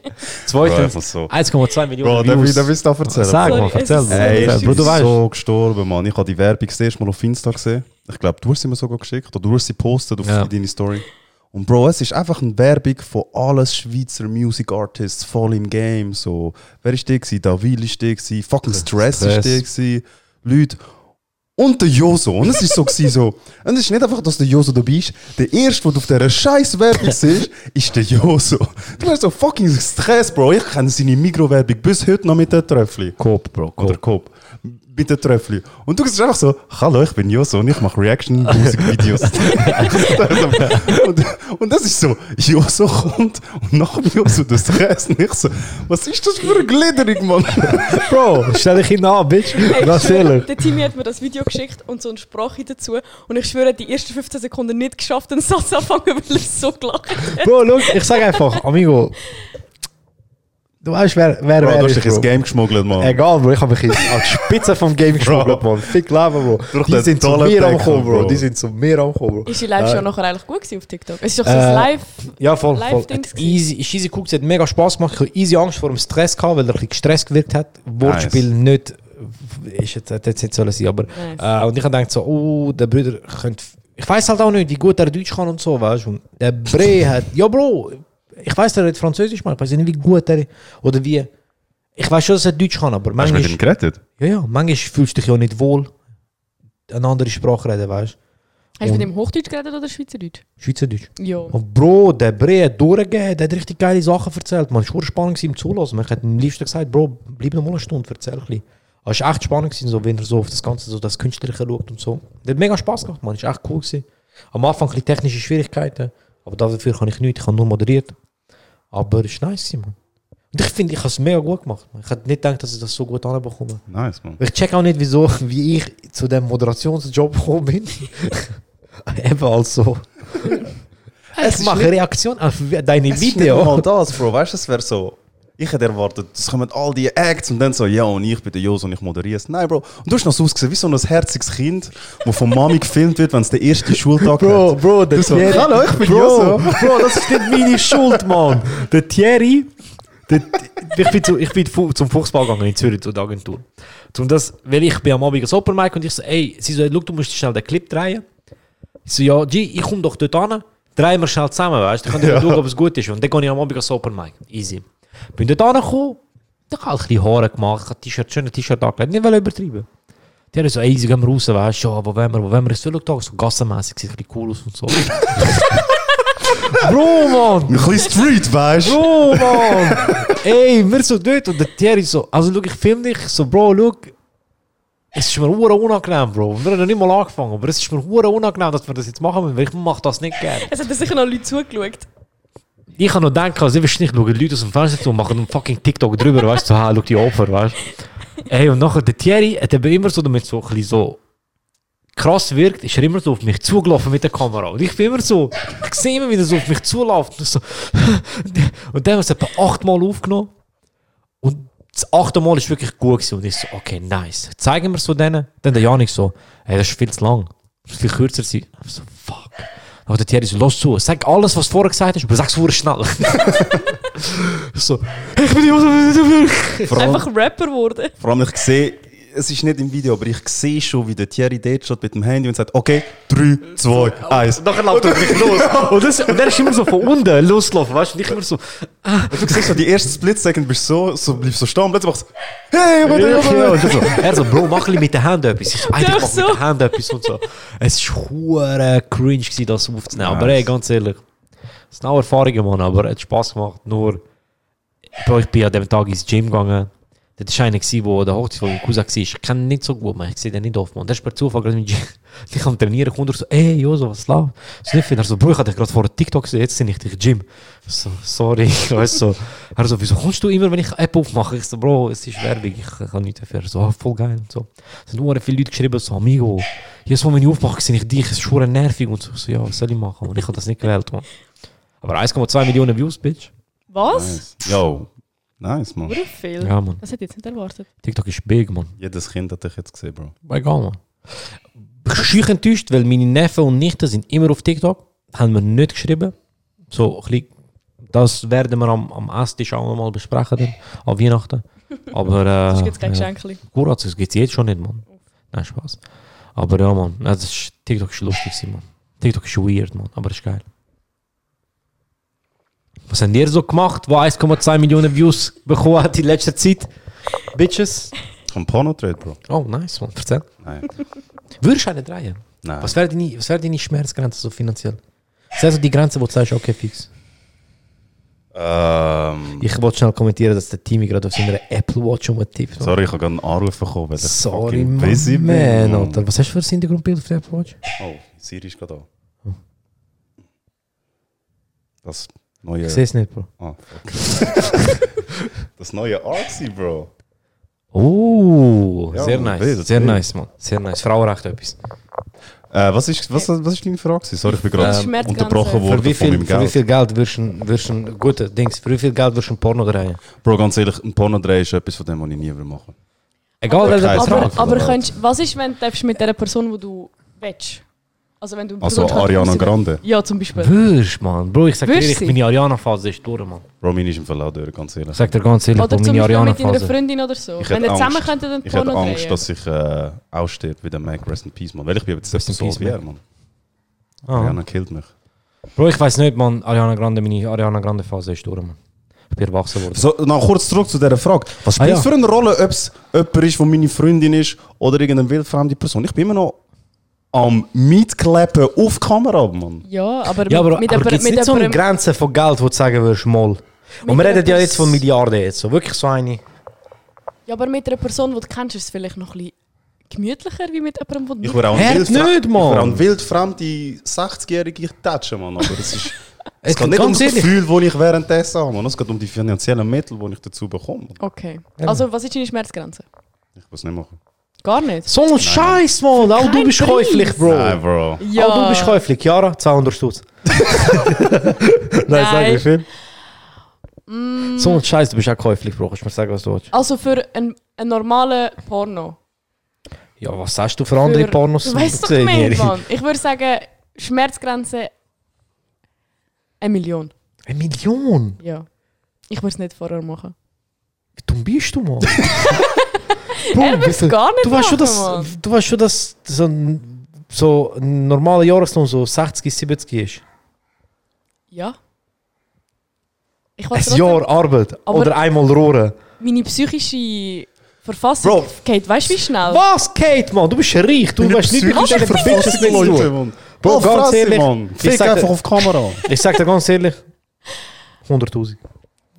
Zweitens, so. 1,2 Millionen Bro, Views. darf ich da erzählen? Sag mal, erzähl Ey, ich bin so gestorben, Mann. Ich habe die Werbung das erste Mal auf Insta gesehen. Ich glaube, du hast sie mir sogar geschickt. Oder du hast sie postet auf Ja. deine Story. Und Bro, es ist einfach eine Werbung von allen Schweizer Music Artists voll im Game. So, wer ist der gewesen? Davil ist der gewesen. Fucking Stress, Stress. ist der gewesen. Leute. Und der Joso. Und es ist so gewesen, so. Und es ist nicht einfach, dass der Joso dabei ist. Der erste, der auf dieser scheiß Werbung siehst, ist der Joso. Du hast so fucking Stress, Bro. Ich kenne seine Mikrowerbung bis heute noch mit der Tröpfli. Coop, Bro, Oder Coop. Mit der Tröpfli. Und du siehst einfach so, hallo, ich bin Joso und ich mache Reaction-Musikvideos. und, und das ist so, Joso kommt und nach dem Joso das Stress. Und ich so, was ist das für eine Gliederung, Mann? Bro, stell dich hin an, Bitch. Ey, Ganz ehrlich. der Timmy hat mir das Video geschickt und so eine Sprache dazu. Und ich schwöre, die ersten 15 Sekunden nicht geschafft, einen Satz anfangen, weil ich so gelacht habe. Bro, look, ich sag einfach, Amigo. Du weißt, wer, wer, Bro, wer du hast dich ins. Game geschmuggelt, Mann. Egal, Bro, ich habe mich an die Spitze vom Game geschmuggelt, Mann. Fick Leben, Bro. Durch Die sind zu mir angekommen, Bro. Bro. Die sind zu mir angekommen, Bro. Ist die Live-Show Äh, nachher eigentlich gut gewesen auf TikTok? Es ist doch so Äh, ein Live... Ja, voll, voll. Easy, ist easy geguckt, es hat mega Spaß gemacht. Ich hatte easy Angst vor dem Stress gehabt, weil er ein bisschen gestresst gewirkt hat. Wortspiel nicht, ist jetzt, hätte jetzt nicht sollen sein, aber. Nice. Äh, und ich habe gedacht so, oh, der Bruder könnte. Ich weiß halt auch nicht, wie gut er Deutsch kann und so, weißt du. Der Bre hat, ja, Bro, ich weiß, er hat Französisch, man. Ich weiß nicht, wie gut er oder wie. Ich weiß schon, dass er Deutsch kann, aber Hast du manchmal. mit ihm gerettet? Ja, ja, manchmal fühlst du dich ja nicht wohl, eine andere Sprache reden, weißt du. Hast du mit dem Hochdeutsch geredet oder Schweizerdeutsch? Schweizerdeutsch. Ja. Und Bro, der Bre hat durchgegeben, der hat richtig geile Sachen erzählt. Man, es war spannend ihm zulassen. Man hat am liebsten gesagt, Bro, bleib noch mal eine Stunde, erzähl ein bisschen. Es war echt spannend, gewesen, so, wenn er so auf das Ganze, so das Künstlerische schaut und so. Der hat mega Spaß gemacht, man. Es war echt cool. Gewesen. Am Anfang ein bisschen technische Schwierigkeiten, aber dafür kann ich nichts, ich habe nur moderiert. Aber es war nice, gewesen, man. Und ich finde, ich habe es mega gut gemacht. Man. Ich hätte nicht gedacht, dass ich das so gut anbekomme. Nice, Mann. Ich check auch nicht, wieso, wie ich zu dem Moderationsjob gekommen bin. Eben als so. Es Ich mache Reaktion auf deine Es ist nicht Video. mal das, Bro. Weißt du, es wäre so. Ich hätte erwartet, es kommen all die Acts und dann so, ja, und ich bin der Jos und ich moderiere es. Nein, Bro. Und du hast noch so ausgesehen wie so ein herziges Kind, das von Mami gefilmt wird, wenn es der erste Schultag Bro, hat. Bro, der Du so, Thierry. hallo, ich bin Bro, Joso. Bro, das ist nicht meine Schuld, Mann. Der Thierry. Der, ich bin, zu, ich bin zum Fuchsball gegangen in Zürich, zur Agentur. Und das, weil ich bin am Abend als Open Mic und ich so, ey, sie so, du musst schnell den Clip drehen. Ich so, ja, G, ich komme doch dort an, drehen wir schnell zusammen, weißt du? Ich kann ja. schauen, ob es gut ist. Und dann gehe ich am Abend als Open Mic. Easy. Bin dort angekommen, dann habe ich ein bisschen Haare gemacht, habe T-Shirt, schöne T-Shirt angelegt, nicht übertreiben. Die haben so, ey, sie gehen wir raus, weißt du, ja, wo wollen wir, wo wollen wir, es will Tag, so gassenmässig, sieht ein bisschen cool aus und so. Bro, Mann! Ein bisschen Street, weißt du? Bro, Mann! Ey, wir so dort und der Thierry so, also schau, ich film dich, so, Bro, schau, es ist mir hure unangenehm, Bro. Wir haben noch nicht mal angefangen, aber es ist mir hure unangenehm, dass wir das jetzt machen müssen, weil ich mache das nicht gerne. Es hat sicher noch Leute zugeschaut. Ich kann noch denken, also ich weiß nicht, schauen Leute aus dem Fenster zu und machen einen fucking TikTok drüber, weißt du, so, ha, schau die Opfer, weißt du. Ey, und nachher, der Thierry hat eben immer so, damit so ein bisschen so krass wirkt, ist er immer so auf mich zugelaufen mit der Kamera. Und ich bin immer so, ich sehe immer, wie er so auf mich zuläuft. Und, so, und dann haben wir es etwa achtmal aufgenommen. Und Das achte Mal ist wirklich gut gewesen. Und ich so, okay, nice. Zeigen wir es so denen. Dann der Janik so, hey, das ist viel zu lang. Das muss viel kürzer sein. Ich so, fuck. Dann der Thierry so, los zu, sag alles, was du vorher gesagt hast, aber sag's vorher schnell. so, ich bin die Einfach Rapper geworden. vor allem, ich sehe, es ist nicht im Video, aber ich sehe schon, wie der Thierry dort steht mit dem Handy und sagt, okay, 3, 2, 1. Und nachher läuft er mich los. Und, das, und der ist immer so von unten losgelaufen, weißt du? Und ich immer so, Und du siehst so, die ersten Split-Second bist du so, so, bleibst so stehen und plötzlich machst du, hey, aber Ja, ja. Und dann so, er so, Bro, mach ein bisschen mit den Händen etwas. Ich mach so. mit den Händen etwas und so. Es war hure cringe, gewesen, das aufzunehmen. Aber ey, ganz ehrlich, es sind auch Erfahrungen, Mann, aber es hat Spass gemacht. Nur, Bro, ich bin an dem Tag ins Gym gegangen. Das war einer, der der Hochzeit von Cousin war. Ich kenne ihn nicht so gut, man. ich sehe den nicht oft. Man. Der ist per Zufall gerade im Gym. Ich am Trainieren, kommt er so, ey, Joso, was läuft? So nicht. Er so, Bro, ich hatte dich gerade vor TikTok gesehen, jetzt bin ich im Gym. Ich So, sorry, weißt so. Er so, wieso kommst du immer, wenn ich eine App aufmache? Ich so, Bro, es ist Werbung, ich kann nichts dafür. So, ah, voll geil und so. Es sind nur viele Leute geschrieben, so, Amigo, jedes Mal, wenn ich aufmache, sehe ich dich, es ist schon nervig und so. Ich so, ja, was soll ich machen? Und ich habe das nicht gewählt, man. Aber 1,2 Millionen Views, Bitch. Was? Nice. Yo, nice, man. Oder viel? Ja, man. Das hätte ich jetzt nicht erwartet. TikTok ist big, man. Jedes Kind hat dich jetzt gesehen, Bro. Egal, man. Ich bin enttäuscht, weil meine Neffen und Nichten sind immer auf TikTok. Haben wir nicht geschrieben. So, ein bisschen, das werden wir am, am Esstisch auch mal besprechen, dann, an Weihnachten. Aber, äh, Das ist jetzt kein ja. Geschenk. Kuratz, das gibt es jetzt schon nicht, Mann. Nein, Spaß. Aber ja, Mann. Ja, Das ist, TikTok ist lustig, Mann. TikTok ist weird, Mann. Aber ist geil. Was habt ihr so gemacht, wo 1,2 Millionen Views bekommen hat in letzter Zeit? Bitches? Vom Porno-Trade, Bro. Oh, nice, Mann. Erzähl. Nein. Würdest du eine drehen? Nein. Was wäre deine, was wär deine Schmerzgrenze so finanziell? Das ist also die Grenze, wo du sagst, okay, fix. Ähm, Ich wollte schnell kommentieren, dass der Timmy gerade auf seiner Apple Watch umtippt. Sorry, ich habe gerade einen Anruf bekommen, Sorry, man, man. Alter. Was hast du für ein Hintergrundbild auf der Apple Watch? Oh, Siri ist gerade da. Das neue... Ich sehe es nicht, Bro. Ah, fuck. das neue Artsy, Bro. Oh, Ja, sehr nice. wild, sehr wild. nice, Mann. Sehr nice. Frauenrecht etwas. Äh, was, ist, was, was ist deine Frage? Sorry, ich bin gerade Ähm, unterbrochen worden Für wie, von viel, meinem für wie Geld. viel Geld würdest du würdest du ein gute Dings, für wie viel Geld würdest du ein Porno drehen? Bro, ganz ehrlich, ein Porno-Dreh ist etwas, von dem was ich nie will machen Egal welcher Betrag. Betrag. Aber, aber könntest, was ist, wenn du mit der Person, die du willst? Also wenn du Also Ariana Grande. Ja, zum Beispiel. Würst, Mann. Bro, ich sag dir ehrlich, meine Ariana-Phase ist durch, Mann. Bro, meine ist im Verlauf durch, ganz ehrlich. Ich sag dir ganz ehrlich, Oder Bro, meine Beispiel mit deiner Ariana-Phase. Freundin oder so. Ich wenn ihr zusammen Angst. könntet einen Ich hätte Angst, drehen. dass ich äh, aussteht wie der Mac Rest in Peace, man. Weil ich bin jetzt Rest in so peace, wie man. er, man. Ah. Ariana killt mich. Bro, ich weiß nicht, Mann. Ariana Grande, meine Ariana Grande-Phase ist durch, Mann. Ich bin erwachsen worden. So, noch kurz zurück zu dieser Frage. Was spielt Ah, ja. es für eine Rolle, ob es jemand ist, der meine Freundin ist oder irgendeine wildfremde Person? Ich bin immer noch am Mitklappen auf Kamera, Mann. Ja, aber Ja, aber, mit, mit, aber jemandem- gibt es mit nicht so eine Grenze von Geld, wo du sagen würdest, mal. Und wir reden ja etwas- jetzt von Milliarden jetzt. So. Wirklich so eine. Ja, aber mit einer Person, die du kennst, ist es vielleicht noch ein bisschen gemütlicher wie mit jemandem, den Ich du würde auch wildfrem- nicht, ich Mann. würde auch einen wildfremde 60-jährige touchen, Mann. Aber es ist... Es geht nicht um das. Gefühl, das ich währenddessen habe, Mann. Es geht um die finanziellen Mittel, die ich dazu bekomme. Okay. Also, was ist deine Schmerzgrenze? Ich muss nicht machen. Gar nicht? So ein Scheiß, Mann. Auch du keinen bist Preis. käuflich, Bro. Nein, Bro. Ja. Auch du bist käuflich. Chiara, 200 Stutz. Nein, sag Nein. wie viel? So ein Scheiß, du bist auch käuflich, Bro. Kannst du mir sagen, was du willst? Also für einen, einen normalen Porno. Ja, was sagst du für andere Für- Pornos? Du weißt doch gesehen, Jerry? Mann. Ich würde sagen, Schmerzgrenze eine Million. Eine Million? Ja. Ich würde es nicht vorher machen. Wie dumm bist du, Mann? Er würde es gar nicht du weißt schon, machen, dass, Mann. du weißt schon, dass so ein, so ein normaler Jahreslohn so 60, 70 ist. Ja. Ich Ein trotzdem- Jahr Arbeit oder einmal rohren. Meine psychische Verfassung Bro. geht, weißt du wie schnell? Was, Kate, Mann? Du bist reich. Du weißt nicht, wie du Verfassung, zu Leute. Mann. Bro, ganz ehrlich, Mann. ich Fick sag einfach auf Kamera. Ich sag dir ganz ehrlich, 100'000.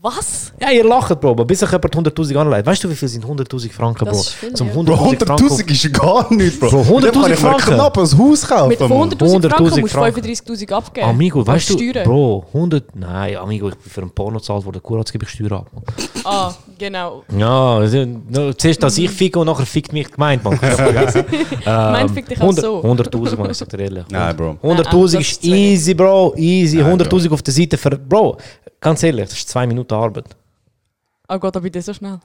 Was? Ja, ihr lacht, Bro, aber bis sich jemand 100'000 anlegt. Weißt du, wie viel sind 100'000 Franken, Bro? Das ist viel, Zum ja. 100'000 Bro, Franken. 100'000 ist gar nichts, Bro. Bro, 100'000 Mit dem kann ich mir Franken. knapp ein Haus kaufen, Mit Mann. 100'000 Franken 100'000 musst du Franken. 35'000 abgeben. Amigo, weißt du, Steuern. Bro, 100, nein, Amigo, ich bin für ein Porno zahlt, wo der Kuratz gebe ich Steuern ab. Ah, genau. Ja, also, zuerst dass ich ficke und nachher fickt mich die Gemeinde, man. Vergessen. Gemeinde fickt dich auch 100 so. 100'000, man, ich sag dir ehrlich. Nein, Bro. 100'000 Nein, ist easy, Bro, easy. Nein, 100'000 auf der Seite für, Bro, ganz ehrlich, das ist zwei Minuten Arbeit. Oh Gott, aber bitte so schnell.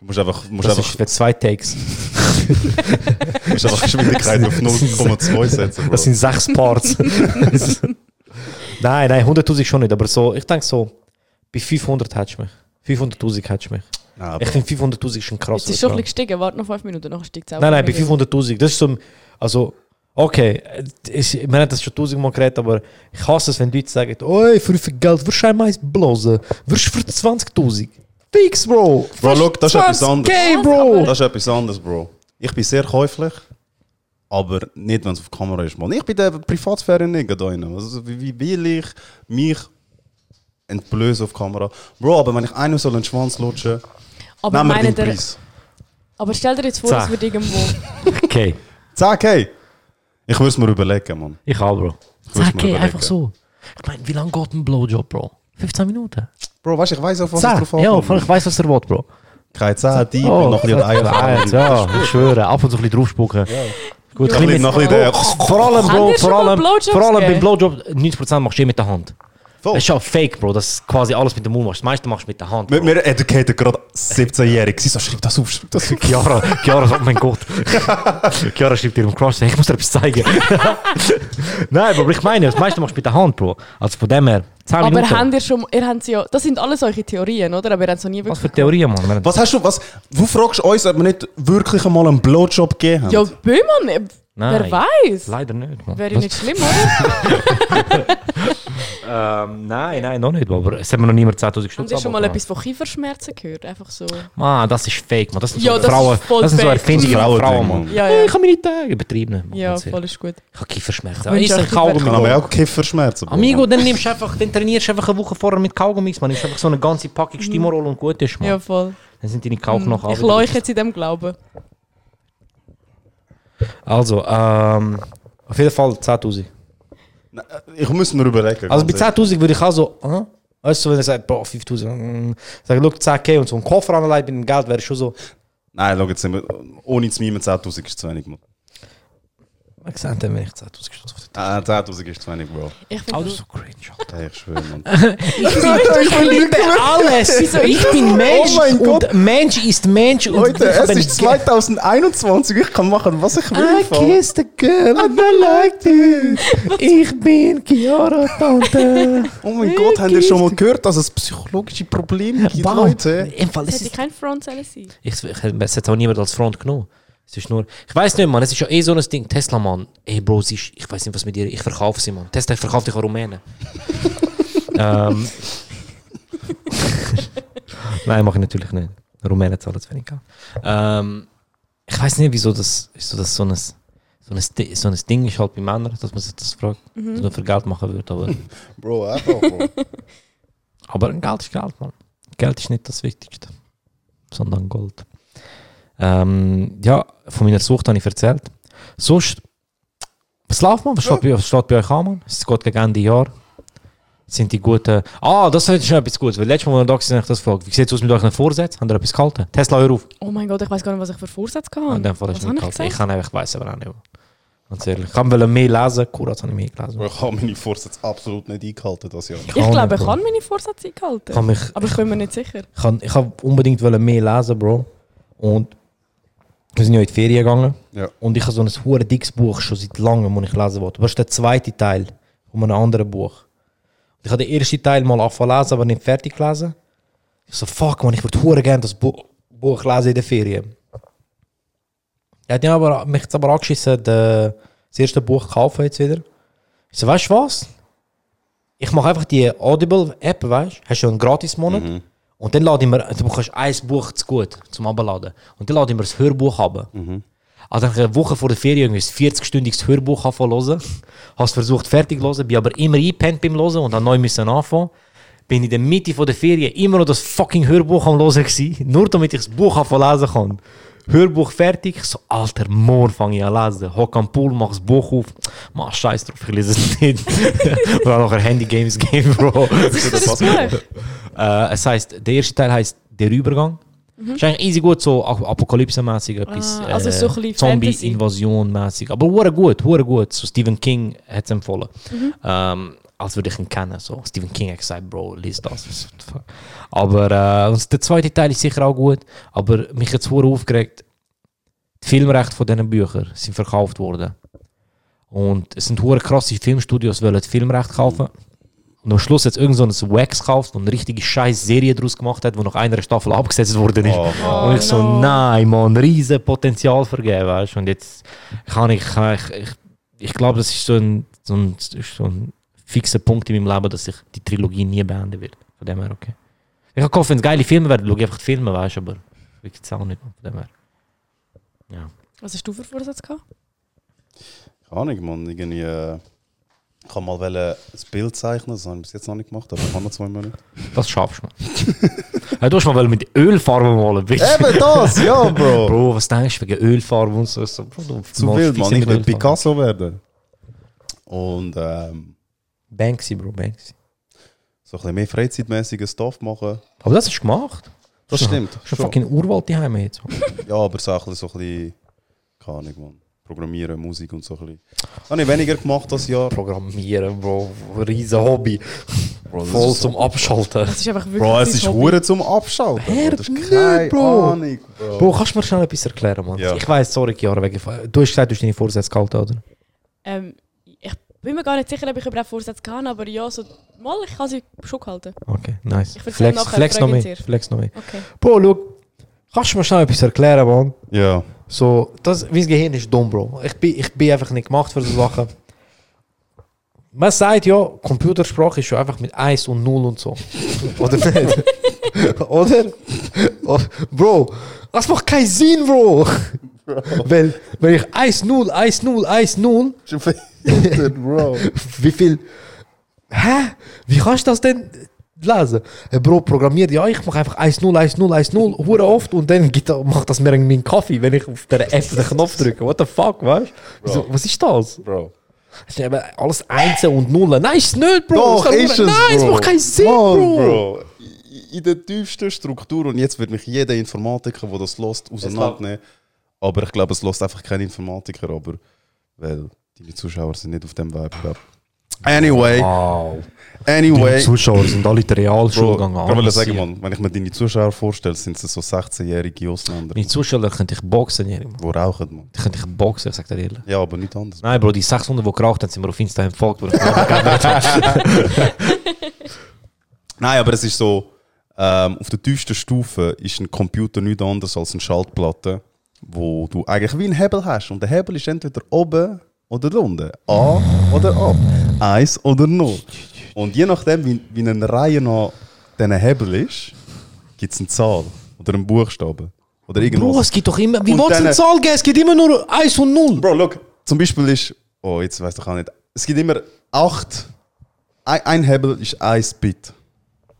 Du musst einfach, musst Das einfach, ist für zwei Takes. musst einfach Geschwindigkeit auf 0,2 setzen, Bro. Das sind sechs Parts. nein, nein, 100'000 schon nicht, aber so, ich denke so, bei 500 hättest du mich. 500'000 hättest du mich. Nein, Ich finde 500'000 ist ein krasser Es ist schon ein bisschen gestiegen. Warte noch 5 Minuten, nachher steigt es auch. Nein, nein, bei wieder. 500'000. Das ist so, also, okay, äh, ist, wir haben das schon tausendmal geredet, aber ich hasse es, wenn Leute sagen, oh, für wie viel Geld wirst du einmal eins blosen? Wirst du für 20'000? Fix, Bro! Bro, look, das ist etwas anderes. Okay, Bro! Das ist etwas anderes, Bro. Ich bin sehr käuflich, aber nicht, wenn es auf Kamera ist. Mann. Ich bin der Privatsphäre-Nigger da drin. Also, wie, wie will ich mich entblößen auf Kamera? Bro, aber wenn ich einen soll einen Schwanz lutschen, Aber, nehmen wir den der, Preis. aber stell dir jetzt vor, es wird irgendwo. Okay, Sag, hey! Ich würde es mir überlegen, Mann. ich auch, Bro. okay, überlegen. einfach so. Ich meine, wie lange geht ein Blowjob, Bro? 15 Minuten? Bro, weißt du, ich weiß auf was es 10? drauf Ja, ich weiß, was er will, Bro. Keine 10, die Oh, und noch ein bisschen Eier. Eins, ja, ich schwöre. Ab und zu ein bisschen draufspucken. Gut, ein bisschen- noch ein bisschen der- Vor allem, Bro, vor allem, vor allem beim? Blowjob, 90% machst du eh mit der Hand. Voll. Das ist ja fake, Bro, dass du quasi alles mit dem Mund machst. Das meiste machst du mit der Hand. Mit Bro. mir educated gerade 17-jährig. Sie so, schreib das auf, schreib das auf. Chiara, Chiara, oh mein Gott. Chiara schreibt ihrem Crush, ich muss dir etwas zeigen. Nein, aber ich meine, das meiste machst du mit der Hand, Bro. Also von dem her, 10 Aber Minuten. habt ihr schon. Ihr habt ja, das sind alles solche Theorien, oder? Aber ihr habt es noch nie Was wirklich. für Theorien, Mann. Was hast du, was, du fragst uns, ob wir nicht wirklich einmal einen Blowjob gegeben haben? Ja, Böhmann, äh, Nein. wer weiß? Leider nicht, Mann. Wäre Was? nicht schlimm, oder? Ähm, nein, nein, noch nicht, aber es hat mir noch niemand 10'000 Habt Stutz ihr schon mal etwas von Kieferschmerzen gehört? Einfach so. Mann, das ist fake, man. Das sind Ja, so das ist Frauen, das sind so fake. Erfindungen Das von ist Frauen, Mann. Mann. Ja, Hey, ja. ich kann meine Tage übertrieben. Mann, Ja, voll ist gut. Ich habe Kieferschmerzen. Kaugummi. Dann haben wir Bro. auch Kifferschmerzen. Bro. Amigo, dann nimmst du einfach, dann trainierst du einfach eine Woche vorher mit Kaugummis, man. Nimmst einfach so eine ganze Packung Stimorol und gut ist, man. Ja, voll. Dann sind deine Kaugknochen Ich alle- leuchte jetzt in dem Glauben. Also, ähm, auf jeden Fall 10'000. Ich muss mir überlegen. Also bei ganz ehrlich. 10'000 würde ich auch so, äh? weißt du, wenn er sagt, boah, 5'000, mm, sag, schau, 10k und so ein Koffer anlegt mit dem Geld wäre schon so, Nein, schau, jetzt sind wir, ohne zu mimen, 10.000 ist zu wenig. Mann. Gesagt, dann wenn ich 10'000 Stutz auf den Ah, 10.000 ist zu wenig, Bro. Ich das ist so cringe, Alter. Hey, ich schwöre, Mann. Ich liebe alles. Ich bin Mensch Oh mein Gott. und Mensch ist Mensch. Und Leute, ich es bin ist 2021, ich kann machen, was ich will. I kissed a girl and I liked it. Ich bin Chiara Tante. Oh mein Gott, habt ihr schon mal gehört, dass es psychologische Probleme gibt. Leute? Im Fall, es es hätte kein Front sein. ich, ich, es auch niemand als Front genommen. Es ist nur, ich weiß nicht, Mann, es ist ja eh so ein Ding. Tesla, Mann, ey, Bro, sie ist, ich weiß nicht, was mit dir, ich verkaufe sie, Mann. Tesla verkauft dich an Rumänen. ähm, Nein, mache ich natürlich nicht. Rumänen zahlen zu wenig Geld. Ähm, ich weiß nicht, wieso das, wieso das so ein, so, ein, so ein Ding ist halt bei Männern, dass man sich das fragt, dass man für Geld machen würde. Aber, Bro, einfach, Bro. aber Geld ist Geld, Mann. Geld ist nicht das Wichtigste, sondern Gold. Ähm, ja, von meiner Sucht habe ich erzählt. Sonst, was läuft man? Was steht, bei, was steht bei euch an, Mann? Es geht gegen Ende Jahr. Sind die guten. Ah, das ist schon etwas Gutes. Weil letztes Mal, als wir da waren, habe ich das gefragt. Wie sieht es aus mit euren Vorsätzen? Habt ihr etwas gehalten? Tesla, hör auf. Oh mein Gott, ich weiß gar nicht, was ich für Vorsätze In hatte. dem Fall was ist habe nicht ich gehalten. Ich gesagt? kann einfach, ich weiß aber auch nicht. Ganz ehrlich. Ich wollte mehr lesen. Kurat habe ich mehr gelesen. Ich habe meine Vorsätze absolut nicht eingehalten das Jahr. Ich kann glaube, nicht, ich kann meine Vorsätze eingehalten. Kann mich, Aber ich bin mir nicht sicher. ich kann, ich habe unbedingt mehr lesen, Bro. Und wir sind ja in die Ferien gegangen. Ja. Und ich habe so ein hure dickes Buch schon seit langem, das ich lesen wollte. Aber das ist der zweite Teil von einem anderen Buch. Und ich habe den ersten Teil mal angefangen lesen, aber nicht fertig gelesen. Ich so, fuck man, ich würde hure gerne das Bu Buch lesen in den Ferien. Er hat ja aber, mich jetzt aber angeschissen, de- das erste Buch kaufen jetzt wieder. Ich so, weißt du was? Ich mache einfach die Audible-App, weißt du? Hast du einen Gratis-Monat. Und dann lade ich mir, du bekommst ein Buch zu gut zum Abladen. Und dann lade ich mir das Hörbuch ab. Also ich eine Woche vor der Ferien ein 40-stündiges Hörbuch anfangen zu hören. Hast versucht fertig zu hören, bin aber immer eingepennt beim Hören und dann neu müssen anfangen. Bin in der Mitte von der Ferien immer noch das fucking Hörbuch am Hören gewesen, nur damit ich das Buch anfangen lesen kann. Hörbuch fertig, so alter, morgen fange ich an lesen. Hock am Pool, mach das Buch auf. Mach scheiß drauf, ich lese es nicht. Oder noch ein Handy-Games Game, Bro. Was ist das Buch? Äh, es heißt, der erste Teil heißt Der Übergang. Ist eigentlich easy gut, so ap- Apokalypse-mäßig, etwas Ah, also äh, so. Zombie-Invasion-mäßig. Aber hure gut, hure gut. So Stephen King hat es empfohlen. Mhm. Ähm, als würde ich ihn kennen. So. Stephen King hat gesagt, Bro, lies das. Aber äh, und der zweite Teil ist sicher auch gut. Aber mich hat es aufgeregt, die Filmrechte von diesen Büchern sind verkauft worden. Und es sind hure krasse Filmstudios, die Filmrechte kaufen. Und am Schluss es irgend so ein Wax gekauft und eine richtige scheiß Serie daraus gemacht hat, die nach einer Staffel abgesetzt worden ist. Oh, und ich so, no. nein, man, riesen Potenzial vergeben, weißt du. Und jetzt kann ich, kann ich, ich, ich glaube, das ist so ein, so, ein, so ein fixer Punkt in meinem Leben, dass ich die Trilogie nie beenden wird. Von dem her, okay. Ich habe gehofft, wenn es geile Filme werden, schaue ich einfach die Filme, weißt du, aber wirklich jetzt auch nicht. Von dem her. Ja. Was hast du für Vorsatz gehabt? Keine Ahnung, man. Irgendwie, äh, ich kann mal ein Bild zeichnen, das habe ich bis jetzt noch nicht gemacht, aber ich kann noch zwei Monate. Das schaffst du mal. du hast mal mit Ölfarbe malen, bitte. Eben das, ja, Bro! Bro, was denkst du wegen Ölfarbe und so? so Bro, du Zu wild, man. Ich will. Picasso werden. Und ähm, Banksy, Bro, Banksy. so ein bisschen mehr freizeitmäßiges Stuff machen. Aber das ist gemacht. Das stimmt. Das ein schon. fucking Urwald daheim jetzt. Ja, aber so ein bisschen, so ein bisschen keine Ahnung, man. Programmieren, Musik und so ein bisschen. Habe ich weniger gemacht das Jahr. Programmieren, Bro. Riesen Hobby. Bro, Voll zum Abschalten. Das ist einfach wirklich Bro, es ist hure zum Abschalten. Bro. Das ist keine Bro. Ahnung, Bro. Bro, kannst du mir schnell etwas erklären, Mann? Ja. Ich weiss, sorry, Chiara, wegen... Du hast gesagt, du hast deine Vorsätze gehalten, oder? Ähm, ich bin mir gar nicht sicher, ob ich überhaupt Vorsätze kann, aber ja, so, mal, ich kann sie schon halten. Okay, nice. Ich Flex, nachher, flex noch mehr. Flex noch mehr. Okay. Bro, schau. Kannst du mir schnell etwas erklären, Mann? Ja. So, das, mein Gehirn ist dumm, Bro. Ich bin, ich bin einfach nicht gemacht für so Sachen. Man sagt ja, Computersprache ist ja einfach mit 1 und 0 und so. Oder nicht? Oder? Oh, Bro, das macht keinen Sinn, Bro. Weil, wenn ich 1, 0, 1, 0, 1, 0, Schon Bro. wie viel. Hä? Wie kannst du das denn lesen? Hey Bro, programmiert, ja, ich mache einfach 1-0, 1-0, 1-0, hure oft und dann gibt, macht das mir irgendwie einen Kaffee, wenn ich auf der App den Knopf drücke. What the fuck, weißt du? Wieso- Was ist das? Bro. Das ist eben alles Einsen und Nullen. Nein, ist es nicht, Bro. Doch, Das ist es, Nein, es macht keinen Sinn, Mann, Bro. Bro. In der tiefsten Struktur, und jetzt wird mich jeder Informatiker, der das lost, auseinandernehmen. Aber ich glaube, es lost einfach kein Informatiker, aber weil deine Zuschauer sind nicht auf dem Vibe, Anyway, Wow. Anyway. Die Zuschauer sind alle der Realschule Bro, gegangen. ich will sagen, hier. man, wenn ich mir deine Zuschauer vorstelle, sind sie so 16-jährige Ausländer, Meine Zuschauer könnte ich boxen, Jerry. die rauchen, man. Die könnte ich boxen, ich sag dir ehrlich. Ja, aber nicht anders. Nein, Bro, die 600, die geraucht haben, sind mir auf Insta entfolgt. Bro. Nein, aber es ist so, ähm, auf der tiefsten Stufe ist ein Computer nichts anderes als eine Schaltplatte, wo du eigentlich wie einen Hebel hast. Und der Hebel ist entweder oben oder unten. A oder A. Eins oder null. Und je nachdem, wie, wie eine Reihe nach diesen Hebel ist, gibt es eine Zahl oder einen Buchstaben. Oder irgendwas. Bro, es gibt doch immer. Wie willst du eine Zahl geben? Es gibt immer nur 1 und 0. Bro, look, zum Beispiel ist, oh, jetzt weiß ich auch nicht, es gibt immer acht, ein, ein Hebel ist 1 Bit.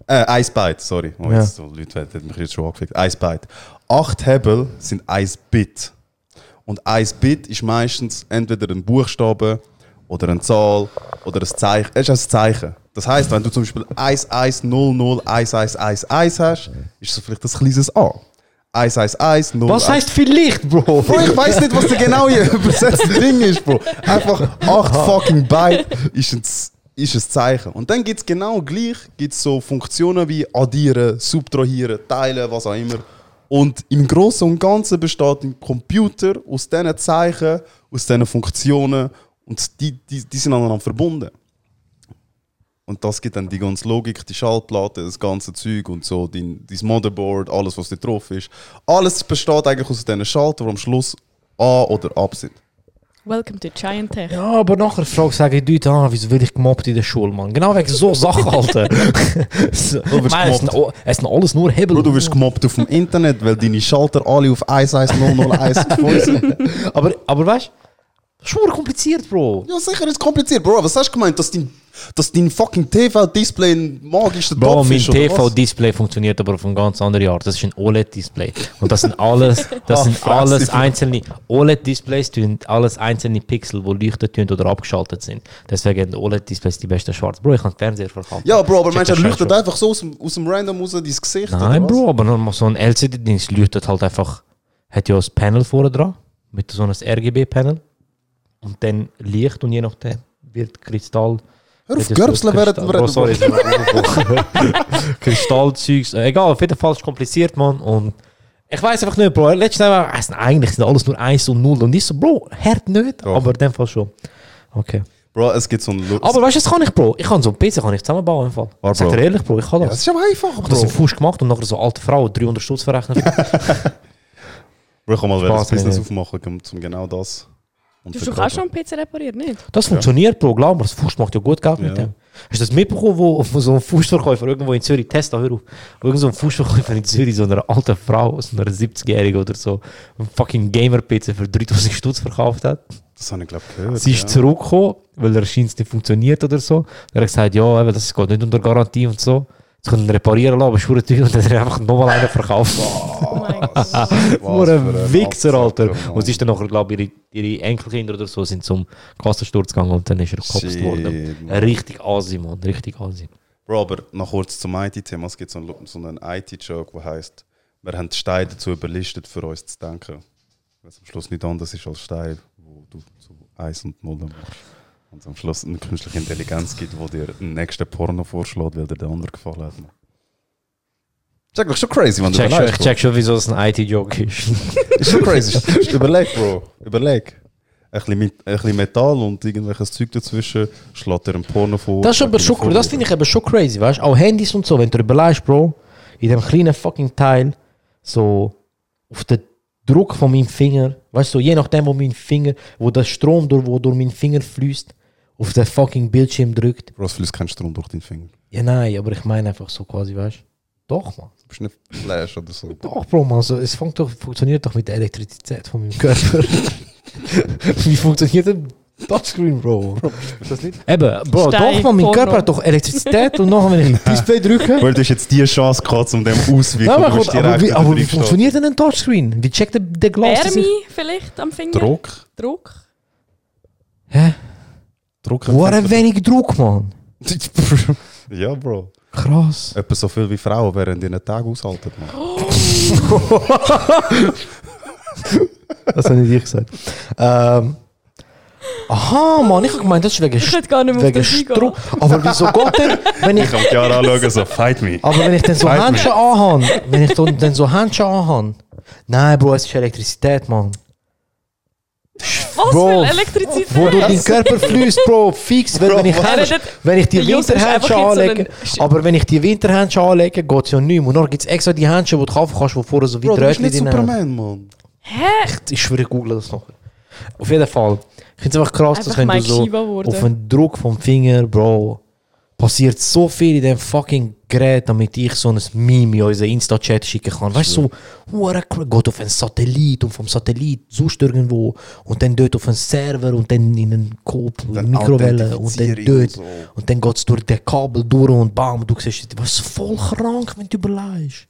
Äh, 1 Byte, sorry. Oh, Ja. jetzt, so, Leute hätten mich jetzt schon angefickt. 1 Byte. Acht Hebel sind 1 Bit. Und 1 Bit ist meistens entweder ein Buchstabe oder eine Zahl oder ein Zeichen. Es ist ein Zeichen. Das heißt, wenn du zum Beispiel 1, 1, 0, 0, 1, 1, 1, 1 hast, ist es vielleicht ein kleines A. 1, 1, 1, 0, Was 1. heißt vielleicht, Bro? Bro, ich weiß nicht, was der genaue übersetzte Ding ist, Bro. Einfach 8 fucking Byte ist ein, ist ein Zeichen. Und dann gibt es genau gleich gibt's so Funktionen wie addieren, subtrahieren, teilen, was auch immer. Und im Großen und Ganzen besteht ein Computer aus diesen Zeichen, aus diesen Funktionen und die, die, die sind aneinander verbunden. Und das gibt dann die ganze Logik, die Schaltplatte, das ganze Zeug und so, dein, dein Motherboard, alles, was da drauf ist. Alles besteht eigentlich aus diesen Schaltern, die am Schluss A oder ab sind. Welcome to Giant Tech. Ja, aber nachher frage sagen die Leute, ah, wieso will ich gemobbt in der Schule, Mann? Genau wegen so Sachen, Alter. es, es sind alles nur Hebel. Bro, du wirst gemobbt auf dem Internet, weil deine Schalter alle auf 11001 voll sind. aber, aber weißt du, das ist schon kompliziert, Bro. Ja, sicher ist kompliziert, Bro. Was hast du gemeint, dass dein, dass dein fucking TV-Display ein magischer Bro, Topf mein ist, was? TV-Display funktioniert aber auf einem ganz anderen Art. Das ist ein OLED-Display. Und das sind alles, das Ach, sind alles einzelne OLED-Displays, sind alles einzelne Pixel, die leuchten tun oder abgeschaltet sind. Deswegen sind OLED-Displays die besten schwarz. Bro, ich kann Fernseher verkaufen. Ja, Bro, aber Check meinst du, er Scheiß leuchtet schon. einfach so aus dem, aus dem Random raus dein Gesicht? Nein, oder was? Bro, aber normal so ein LCD-Dienst leuchtet halt einfach, hat ja ein Panel vorne dran, mit so einem RGB-Panel. Und dann Licht und je nachdem wird Kristall. Hör auf, Das ist während Kristall- wir Bro, sorry, ist mir Kristallzeugs. Äh, Egal, auf jeden Fall ist es kompliziert, Mann. Und ich weiß einfach nicht, Bro. Letztes Mal war es eigentlich sind alles nur 1 und 0 und ich so, Bro, hart nicht, Doch. aber in dem Fall schon. Okay. Bro, es gibt so einen Lu- Aber weißt du, das kann ich, Bro. Ich kann so einen PC kann ich zusammenbauen. Im Fall. Ich sag Bro. dir ehrlich, Bro, ich kann Ja, das. das ist aber einfach, Ich habe das Bro. im Fuß gemacht und nachher so alte Frauen 300 Stutz verrechnet. Bro, ich kann mal Spaß, ein Business aufmachen, um genau das. Du hast doch auch schon einen PC repariert, nicht? Das funktioniert, Bro, glaub mir. Das Fuß macht ja gut Geld mit dem. Hast du das mitbekommen, wo, wo so ein Fußverkäufer irgendwo in Zürich, Tesla, hör auf, wo irgend so ein Fußverkäufer in Zürich so einer alten Frau, so einer 70-Jährigen oder so, einen fucking Gamer-PC für 3000 Stutz verkauft hat? Das habe ich, glaube ich, gehört. Sie ist ja. zurückgekommen, weil er scheint nicht funktioniert oder so. Er hat gesagt, ja, eben, das geht nicht unter Garantie und so. Sie können reparieren lassen, aber es ist teuer und dann hat er einfach nochmal einen verkauft. Oh mein Gott. Was Nur ein Wichser, Alter. Und sie ist dann nachher, glaube ich, ihre, ihre Enkelkinder oder so sind zum Kassensturz gegangen und dann ist er gekopst Shit, worden. Richtig Asi, Mann. Richtig Asi. Bro, aber noch kurz zum IT-Thema. Es gibt so einen, so einen IT-Joke, der heißt, wir haben die Steine dazu überlistet, für uns zu denken. Weil es am Schluss nicht anders ist als Stein, wo du zu 1 und 0 machst. Und am Schluss eine künstliche Intelligenz gibt, die dir den nächsten Porno vorschlägt, weil dir der andere gefallen hat. Ist eigentlich schon crazy, wenn du check, schon, ich check schon, wieso es ein IT-Joke ist. Ist schon crazy. Überleg, Bro. Überleg. Ein bisschen, mit, ein bisschen Metall und irgendwelches Zeug dazwischen, schlägt dir ein Porno vor. Das ist aber schon, vor- das finde ich eben schon crazy, weißt du? Auch Handys und so, wenn du überlegst, Bro, in dem kleinen fucking Teil, so auf den Druck von meinem Finger, weißt du, so, je nachdem, wo mein Finger, wo der Strom durch, wo durch meinen Finger fließt, auf den fucking Bildschirm drückt. Bro, es fließt kein Strom durch deinen Finger. Ja, nein, aber ich meine einfach so quasi, weißt du? Doch, man. Du bist nicht Flash oder so. Doch, Bro, man, so, es doch, funktioniert doch mit der Elektrizität von meinem Körper. Wie funktioniert ein Touchscreen, Bro? Ist das nicht? Eben, Bro, Stein, doch, man, mein Porno. Körper hat doch Elektrizität und nachher, wenn ich Display drücke. Weil du hast jetzt die Chance gehabt, um dem auszuweichen. Nein, aber, gut, aber, wie, aber wie funktioniert denn ein Touchscreen? Wie checkt der, der Glas? Wärme ich- vielleicht am Finger? Druck. Druck? Hä? Druck. Ein wenig Druck, man. ja, Bro. Krass. Etwa so viel wie Frauen während einem Tag aushalten. Man. Das habe nicht ich gesagt. Ähm, aha, Mann, ich habe gemeint, das ist wegen, Ich gar nicht wegen. Strom. Aber wieso geht denn, wenn ich, Ich kann Chiara anschauen, so, fight me. aber wenn ich dann so. Handschuhe anhabe, wenn ich dann, so Handschuhe anhabe, nein, Bro, es ist Elektrizität, Mann. Was Bro, für Elektrizität? Wo du deinen Körper fließt, Bro, fix. Weil, wenn, ich wenn ich die Winterhandschuhe so anlege, ein- aber wenn ich die Winterhandschuhe anlege, geht es ja nicht mehr. Und dann gibt es extra die Handschuhe, die du kaufen kannst, die vorher so wie Bro, nicht drin haben. Superman, Mann. Hä? Ich schwöre, ich google das noch. Auf jeden Fall. Ich finde es einfach krass, dass wenn du so auf den Druck vom Finger, Bro, passiert so viel in dem fucking Gerät, damit ich so ein Meme in unseren Insta-Chat schicken kann. Weißt du, so, geht auf einen Satellit und vom Satellit sonst irgendwo und dann dort auf einen Server und dann in einen Dann Mikrowelle und dann dort. und so. Und dann geht es durch den Kabel durch und bam, du siehst, was voll krank, wenn du überlegst.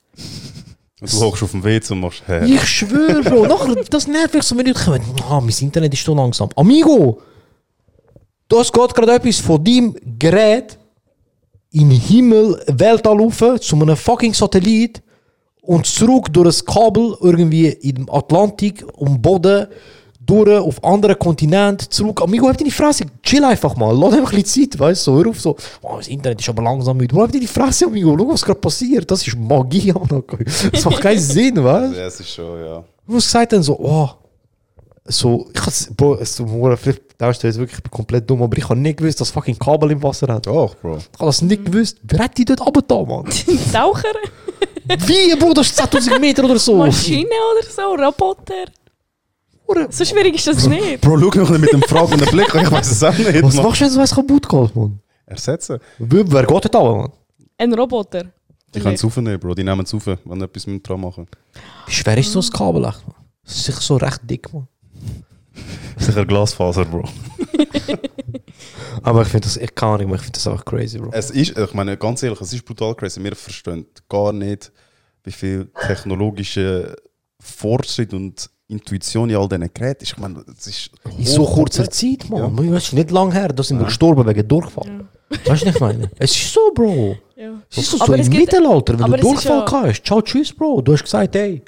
Und du hockst auf dem WC und machst, hä? Ich schwöre, Bro. Nachher, das nervt mich so, wenn Leute kommen. Ah, mein Internet ist so langsam. Amigo! Das geht gerade etwas von deinem Gerät in den Himmel, Weltall rauf, zu einem fucking Satellit und zurück durch ein Kabel irgendwie im Atlantik, um Boden, durch auf anderen Kontinent, zurück. Amigo, hab deine Fresse, chill einfach mal, lass einfach ein bisschen Zeit, weißt du, so, hör auf so, oh, das Internet ist aber langsam müde. Bro, hab deine Fresse, Amigo, schau, was gerade passiert, das ist Magie, Mann. Das macht keinen Sinn, weißt du? Ja, es ist schon, ja. Du hast gesagt dann so, oh, so, ich Bro, es tut mir denkst du jetzt wirklich, ich bin komplett dumm, aber ich habe nicht gewusst, dass fucking Kabel im Wasser hat. Ich Doch, Bro. habe das nicht gewusst. Wer hat die dort runtergetan, Mann? Taucher? Wie, Bro, das ist 10.000 Meter oder so. Maschine oder so? Roboter? So schwierig ist das nicht. Bro, schau mich mit dem fragenden Blick ich weiß es auch nicht. Was machst du, wenn so was kaputt geht, Mann? Ersetzen. Wer wer geht runter, Mann? Ein Roboter? Die können es aufnehmen, Bro. Die nehmen es auf, wenn sie etwas mit dran machen. Wie schwer ist so ein Kabel echt, Mann? Das ist sicher so recht dick, Mann. Sicher Glasfaser, Bro. Aber ich finde das, ich kann nicht, ich finde das einfach crazy, Bro. Es ist, ich meine, ganz ehrlich, es ist brutal crazy. Wir verstehen gar nicht, wie viel technologische Fortschritt und Intuition in all diesen Geräten ist. Ich meine, es ist In so kurzer. Zeit, Mann. Ja. Weißt du, nicht lang her, da sind wir gestorben wegen Durchfall. Weißt du, was ich meine? Es ist so, Bro. Ja. Es ist so, so im es gibt- Mittelalter, wenn du ist Durchfall ja- hast. Ciao, tschüss, Bro. Du hast gesagt, hey,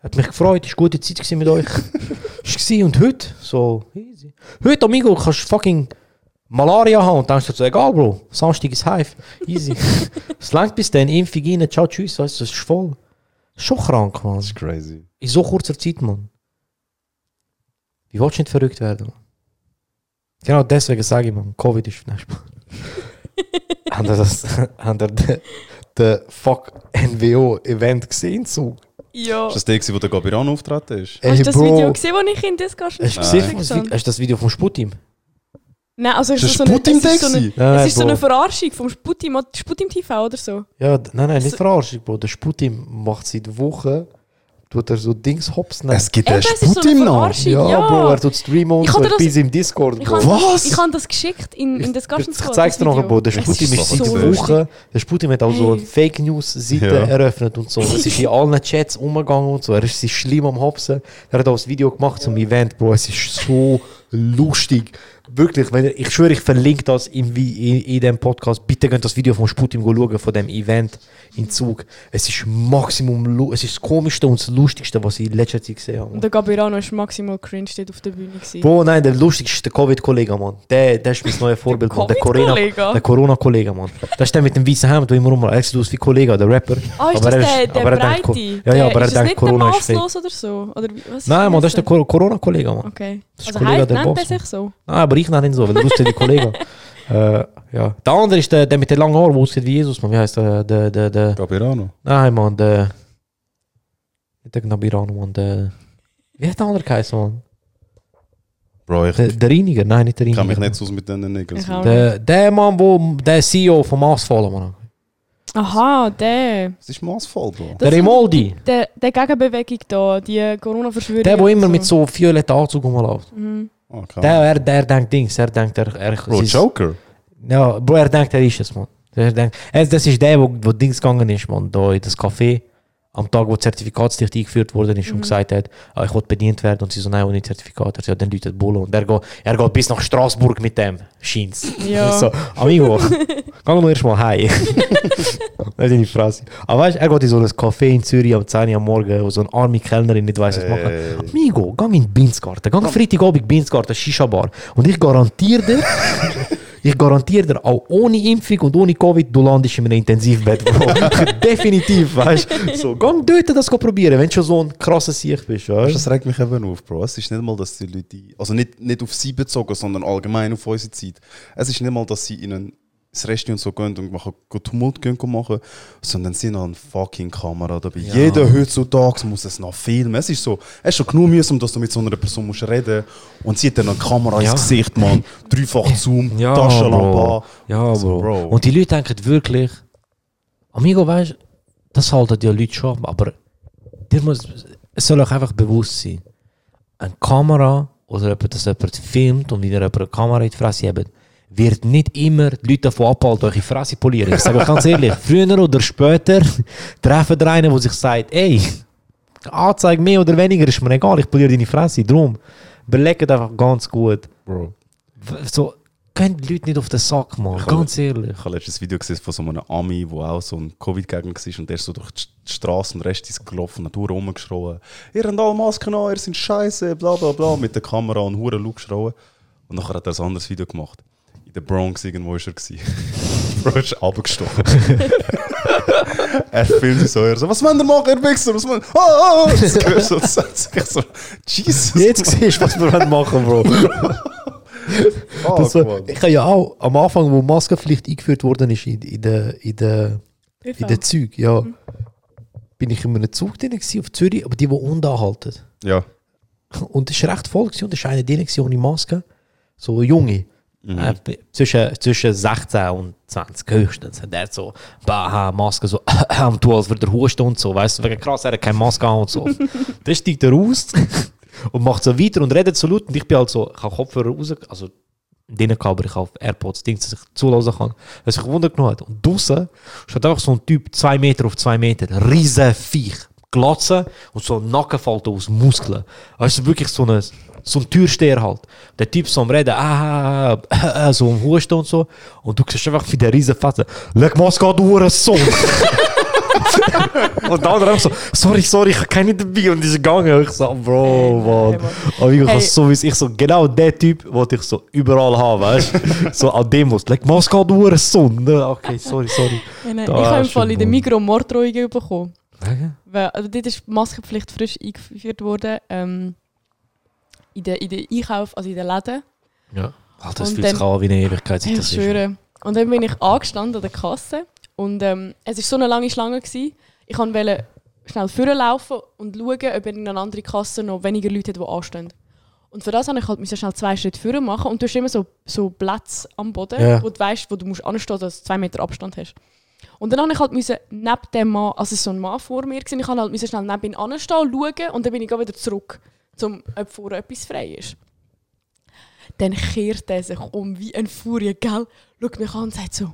hat mich gefreut, ist gute Zeit mit euch. Und heute, so easy. Heute, Amigo, kannst du fucking Malaria haben und dann denkst du so, egal, Bro, Samstag ist Hive. Easy. es langt bis dann, Impfung rein, ciao, tschüss, weißt du, das ist voll. Schon krank, Mann. Das ist crazy. In so kurzer Zeit, Mann. Wie willst du nicht verrückt werden? Genau deswegen sage ich, Mann, Covid ist nein, Spaß. Haben das, haben den, den Fuck NWO-Event gesehen? So? Ja. Ist das der, wo der Gabiran auftreten ist? Ey, Hast du das Bro, Video gesehen, das ich in Discussion Hast du gesehen, das Vi- hast du das Video vom Sputim? Nein, also ist das das so eine, es ist so eine? Nein, es ist so eine Verarschung vom Sputim, Sputim TV oder so. Ja, nein, nein, nicht Verarschung, Bro. Der Sputim macht seit Wochen, tut er so Dings hops nehmen. Es gibt einen es ist so eine Sputin noch. Ja, ja. Bro, er tut streamen und Ich so. das- bin im Discord, Ich Was? ich habe das geschickt in, in Discussion Ich zeig's dir nachher, Bro. Der Sputim ist seit so Wochen, der Sputim hat auch so eine. Fake News Seite Ja. eröffnet und so. Das ist in allen Chats umgegangen und so. Er ist schlimm am Hopsen. Er hat auch ein Video gemacht zum Event, Bro. Es ist so lustig. Wirklich, wenn ihr, ich schwöre, ich verlinke das in, in, in dem Podcast. Bitte könnt das Video vom Sputim schauen, von dem Event in Zug. Es ist Maximum, es ist das Komischste und das Lustigste, was ich in letzter Zeit gesehen habe. Und der Gabirano ist maximal cringe dort auf der Bühne. Gewesen. Bro, nein, der lustigste ist der Covid-Kollege, Mann. Der, der ist mein neues Vorbild, Mann. Der Corona- Covid-Kollege? Der Corona-Kollege, Mann. Das ist der mit dem weißen Hemd, der immer rum. Er sieht aus wie Kollege, der Rapper. Ah, ist Aber das er der, ist- der aber er denkt Breite? Ja, ja, aber er ist denkt, Corona ist der fake. Oder so? Oder was Nein, Mann, das ist der der Cor- Corona-Kollege, Mann. Okay. Das ist Also Kollege heißt, der nennt Boss, er sich so? Ah, aber ich nenne ihn so, weil er aussieht wie Kollege. äh, ja. Der andere ist der, der mit den langen Haaren, der aussieht wie Jesus, Mann. Wie heißt der? Der, der, der. Gabirano. Nein, Mann, der. Nicht der Gnabirano, Mann. Der. Wie hat der andere geheißen, Mann? Bro, ich Der, der Reiniger? Nein, nicht der Reiniger. kann mich nicht so aus mit. Ich auch Der, der Mann, wo der CEO vom Maßfallen, Mann. Aha, der. Es ist maßvoll, Bro. Das- Der Remoldi. Der, der Gegenbewegung da, die Corona-Verschwörung. Der, der immer mit so violetten Anzug rumläuft. Mhm. Oh, krass. Der, er, der denkt Dings, er denkt, er, er Bro, ist- Joker. Ja, Bro, er denkt, er ist es, man. Er denkt, das ist der, wo, wo Dings gegangen ist, man, da in das Café, am Tag, wo die Zertifikatspflicht eingeführt worden ist und gesagt hat, ah, ich will bedient werden und sie so, nein, ohne Zertifikat. Er sagt, ja, dann läutet Bulle und er geht, er geht bis nach Straßburg mit dem, scheint's. Ja. so, amigo, geh mal erst mal heim. das ist deine Fresse. Aber weißt du, er geht in so ein Café in Zürich am 10 Uhr am Morgen, wo so eine arme Kellnerin nicht weiss, was machen. Ey. Amigo, geh in Binsgarten, geh Freitagabend Binsgarten, Shisha-Bar. Und ich garantiere dir, ich garantiere dir, auch ohne Impfung und ohne Covid, du landest in einem Intensivbett, Bro. Definitiv, weißt du. So, geh dort das probieren, wenn du schon so ein krasser Sicht bist, Weißt. Das regt mich eben auf, Bro. Es ist nicht mal, dass die Leute, also nicht, nicht auf sie bezogen, sondern allgemein auf unsere Zeit. Es ist nicht mal, dass sie in ein ins Restaurant und so gehen und machen, go Tumult gehen machen, sondern sie haben eine fucking Kamera dabei. Jeder heutzutage muss es noch filmen. Es ist so, es ist schon genug mühsam, dass du mit so einer Person musst reden und sie hat dann eine Kamera Ja. ins Gesicht, Mann. Dreifach Zoom, Ja, Taschenlampe. Bro. Ja, So, Bro. Und die Leute denken wirklich, Amigo, weißt du, das halten die Leute schon, aber dir muss, es soll euch einfach bewusst sein, eine Kamera oder jemand, dass jemand filmt und wieder jemand eine Kamera in die Fresse hat, wird nicht immer die Leute davon abhalten, die Fresse polieren. Ich sage ganz ehrlich, früher oder später treffen der einen, der sich sagt, ey, Anzeige mehr oder weniger ist mir egal, ich poliere deine Fresse. Drum, überlegt einfach ganz gut. Bro. So, gehen die Leute nicht auf den Sack, habe- Ganz ehrlich. Ich habe letztes Video gesehen von so einem Ami, der auch so ein Covid-Gegner war und der ist so durch die Straße und Rest ist gelaufen und hat rumgeschrien. Ihr habt alle Masken an, ihr seid scheiße, bla bla bla, mit der Kamera und hure Look geschrien. Und nachher hat er ein anderes Video gemacht. In der Bronx irgendwo war er. gewesen. Bro ist abgestochen. er filmt sich so, er so, was wollt ihr machen, ihr Wichser? Was wollt ihr? Oh, oh, oh. Das gehört so, das so, Jesus. Jetzt siehst du, was wir wollen machen, Bro. Das so, Mann. ich habe ja auch am Anfang, wo Maskenpflicht eingeführt worden ist in, in der in der in der Zug, ja, bin ich in einem Zug drin gewesen, auf Zürich, aber die, die unten anhalten. Ja. Und es war recht voll gewesen, und es war einer drin gewesen, ohne Maske, so junge. Mhm. Äh, zwischen, zwischen 16 und 20 höchstens. Hat so, bah, Maske so, am als würde er husten und so, weißt du, wegen krass, er hat keine Maske an und so. Dann steigt er raus und macht so weiter und redet so laut und ich bin halt so, ich habe Kopfhörer raus, also drinnen gehabt, aber ich habe AirPods, Dings, dass ich zulassen kann, was sich gewundert genommen hat. Und draussen steht einfach so ein Typ, 2 Meter auf 2 Meter, riesen Viech, Glatze und so ein Nackenfalter aus Muskeln. Also wirklich so ein, so ein Türsteher halt. Der Typ so am Reden, ah, ah, so am Husten und so. Und du siehst einfach wie der riesen Fette, leg an, du Sohn. und andere einfach so, sorry, sorry, ich habe keine dabei und ist gegangen. Ich so, Bro, Mann. Aber ich Hey. so wie ich so, genau der Typ, wollte ich so überall haben, weißt du? so an Demos, like, Moskau, du eine Sonne. Okay, sorry, sorry. Ja, nein, ich habe im Fall in der wohl. Migros Morddrohungen bekommen. Weil, also dort ist die Maskenpflicht frisch eingeführt worden. Ähm, in den in der Einkauf, also in den Läden. Ja. Alter, das Und fühlt sich an wie eine Ewigkeit. Ich das schwöre. Und dann bin ich angestanden an der Kasse und ähm, es war so eine lange Schlange. Gewesen. Ich wollte schnell vorlaufen und schauen, ob in einer anderen Kasse noch weniger Leute hat, die anstehen. Und für das musste ich halt müssen schnell zwei Schritte vorne machen und du hast immer so, so Plätze am Boden, Ja. wo du weißt, wo du musst anstehen, dass du zwei Meter Abstand hast. Und dann musste ich halt müssen neben dem Mann, also es war so ein Mann vor mir, gewesen, ich musste halt müssen schnell neben ihm anstehen, schauen und dann bin ich auch wieder zurück, um, ob vorne etwas frei ist. Dann kehrt er sich um wie ein Furie, gell? Schaut mich an und sagt so: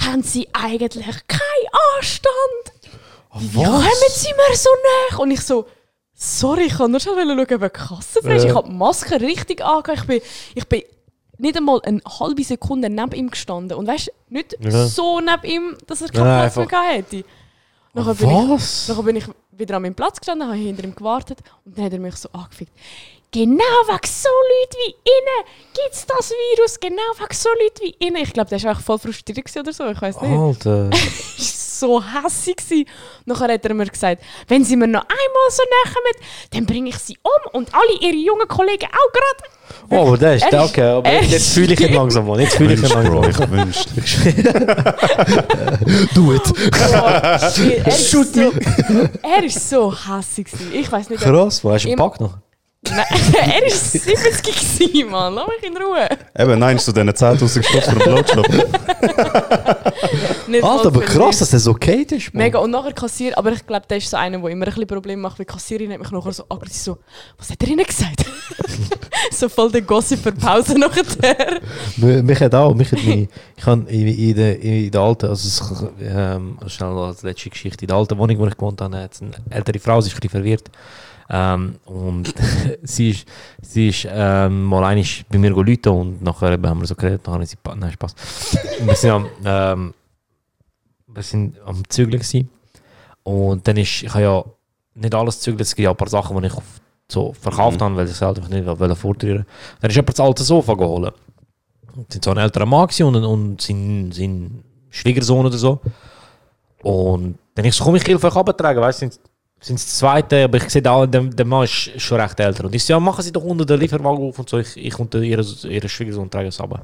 Haben Sie eigentlich keinen Anstand? Wie kommen Sie mir so näher? Und ich so: Sorry, ich kann nur schon schauen, ob eine Kasse frei ist. Ja. Ich habe die Maske richtig angehabt. Ich bin, ich bin nicht einmal eine halbe Sekunde neben ihm gestanden. Und weißt du, nicht Ja. so neben ihm, dass er keinen Platz mehr gehabt hätte. Nachher bin, ich, Was? nachher bin ich wieder an meinem Platz gestanden, habe hinter ihm gewartet und dann hat er mich so angefickt. Genau wegen so Leuten wie Ihnen gibt es das Virus. Genau wegen so Leuten wie Ihnen. Ich glaube, der war einfach voll frustriert oder so. Ich weiß nicht. Alter. So hässlich. gewesen. Nachher hat er mir gesagt, wenn Sie mir noch einmal so näher kommen, dann bringe ich Sie um und alle Ihre jungen Kollegen auch gerade. Oh, aber der ist ist- okay. Aber jetzt fühle ich ihn langsam, Mann. Jetzt fühle ich ihn langsam. ich wünscht. Do it. Boah, er, ist so, er ist so gewesen. Ich weiß nicht, Krass, wo hast du Im- Pack noch? Nein, er war 70 gewesen, Mann. Lass mich in Ruhe. Eben, nein, zu diesen 10'000 gestopft für den Blutschlupf. Nicht Alter, aber krass, dass das okay ist, Mann. Mega. Und nachher Kassier, aber ich glaube, der ist so einer, der immer ein bisschen Probleme macht, weil die Kassierin hat mich nachher so aggressiv so, was hat er ihnen gesagt? so voll der Gossip für Pause nachher. Mi- Mich hat auch, mich hat mich, ich habe in, in, der, in der alten, also ähm, schnell als letzte Geschichte, in der alten Wohnung, wo ich gewohnt habe, hat eine ältere Frau, sie ist ein bisschen verwirrt. Ähm, und sie ist, sie ist ähm, mal einig bei mir geläutet und nachher haben wir so geredet, habe ich sie, nein, Spaß. wir sind am, ähm, wir sind am Zügeln gewesen. und dann ist, ich habe ja nicht alles zügeln, es gibt ja ein paar Sachen, die ich so verkauft habe, weil ich es halt einfach nicht wollte vortreiben. Dann ist jemand das alte Sofa geholt. Und sind so ein älterer Mann und, und sein, sein Schwiegersohn oder so. Und dann ich so, komm, ich helfe euch abtragen, weißt du, sind, das zweite, aber ich sehe da, der, der Mann ist schon recht älter. Und ich so, ja, machen Sie doch unter den Lieferwagen auf und so, ich, ich und ihre, ihre Schwiegersohn tragen es runter.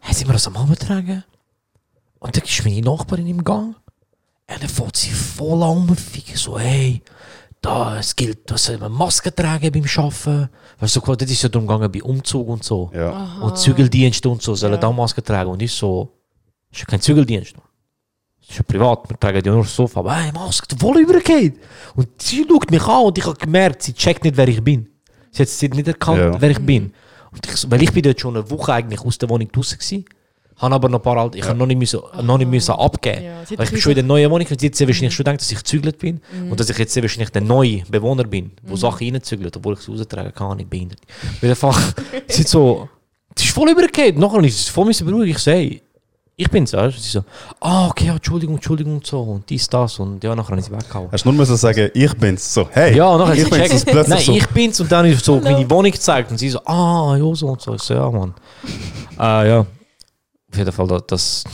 Hey, sind wir das am Abtragen? Und dann ist meine Nachbarin im Gang. Und dann fährt sie voll an rumficken, so, hey, da, es gilt, dass wir Maske tragen beim Arbeiten. Weißt du, so, das ist ja darum gegangen, bei Umzug und so. Ja. Und Zügeldienst und so sollen Ja. da Maske tragen. Und ich so, ist ja kein Zügeldienst. Das ist ja privat, wir tragen ja nur das Sofa. Aber hey, Maske, voll übergeht. Und sie schaut mich an und ich habe gemerkt, sie checkt nicht, wer ich bin. Sie hat sie hat nicht erkannt, Ja. wer ich bin. Und ich, weil ich bin dort schon eine Woche eigentlich aus der Wohnung draußen gewesen. Habe aber noch ein paar alte, ich habe noch nicht, müssen, noch nicht müssen abgeben. Ja, sie hat weil ich bin schon in der neuen Wohnung und jetzt sehr wahrscheinlich schon denkt, dass ich gezügelt bin. Und dass ich jetzt sehr wahrscheinlich der neue Bewohner bin, wo Sachen reinzügelt, obwohl ich sie raustragen kann, nicht behindert. Auf jeden Fall, sie hat so, es ist voll übergekehrt. Nachher ist es voll beruhigen. Ich sehe, ich bin's, weißt du? Sie so, ah, okay, ja, Entschuldigung, Entschuldigung und so und dies, das und ja, nachher habe ich sie weggehauen. Hast du nur müssen sagen, ich bin's. So, hey, Ja, nachher ich bin's. ist plötzlich Nein, so. ich bin's und dann habe ich so meine Wohnung gezeigt und sie so, ah, ja, so und so. Ich so, ja, Mann. äh, ja, auf jeden Fall, das,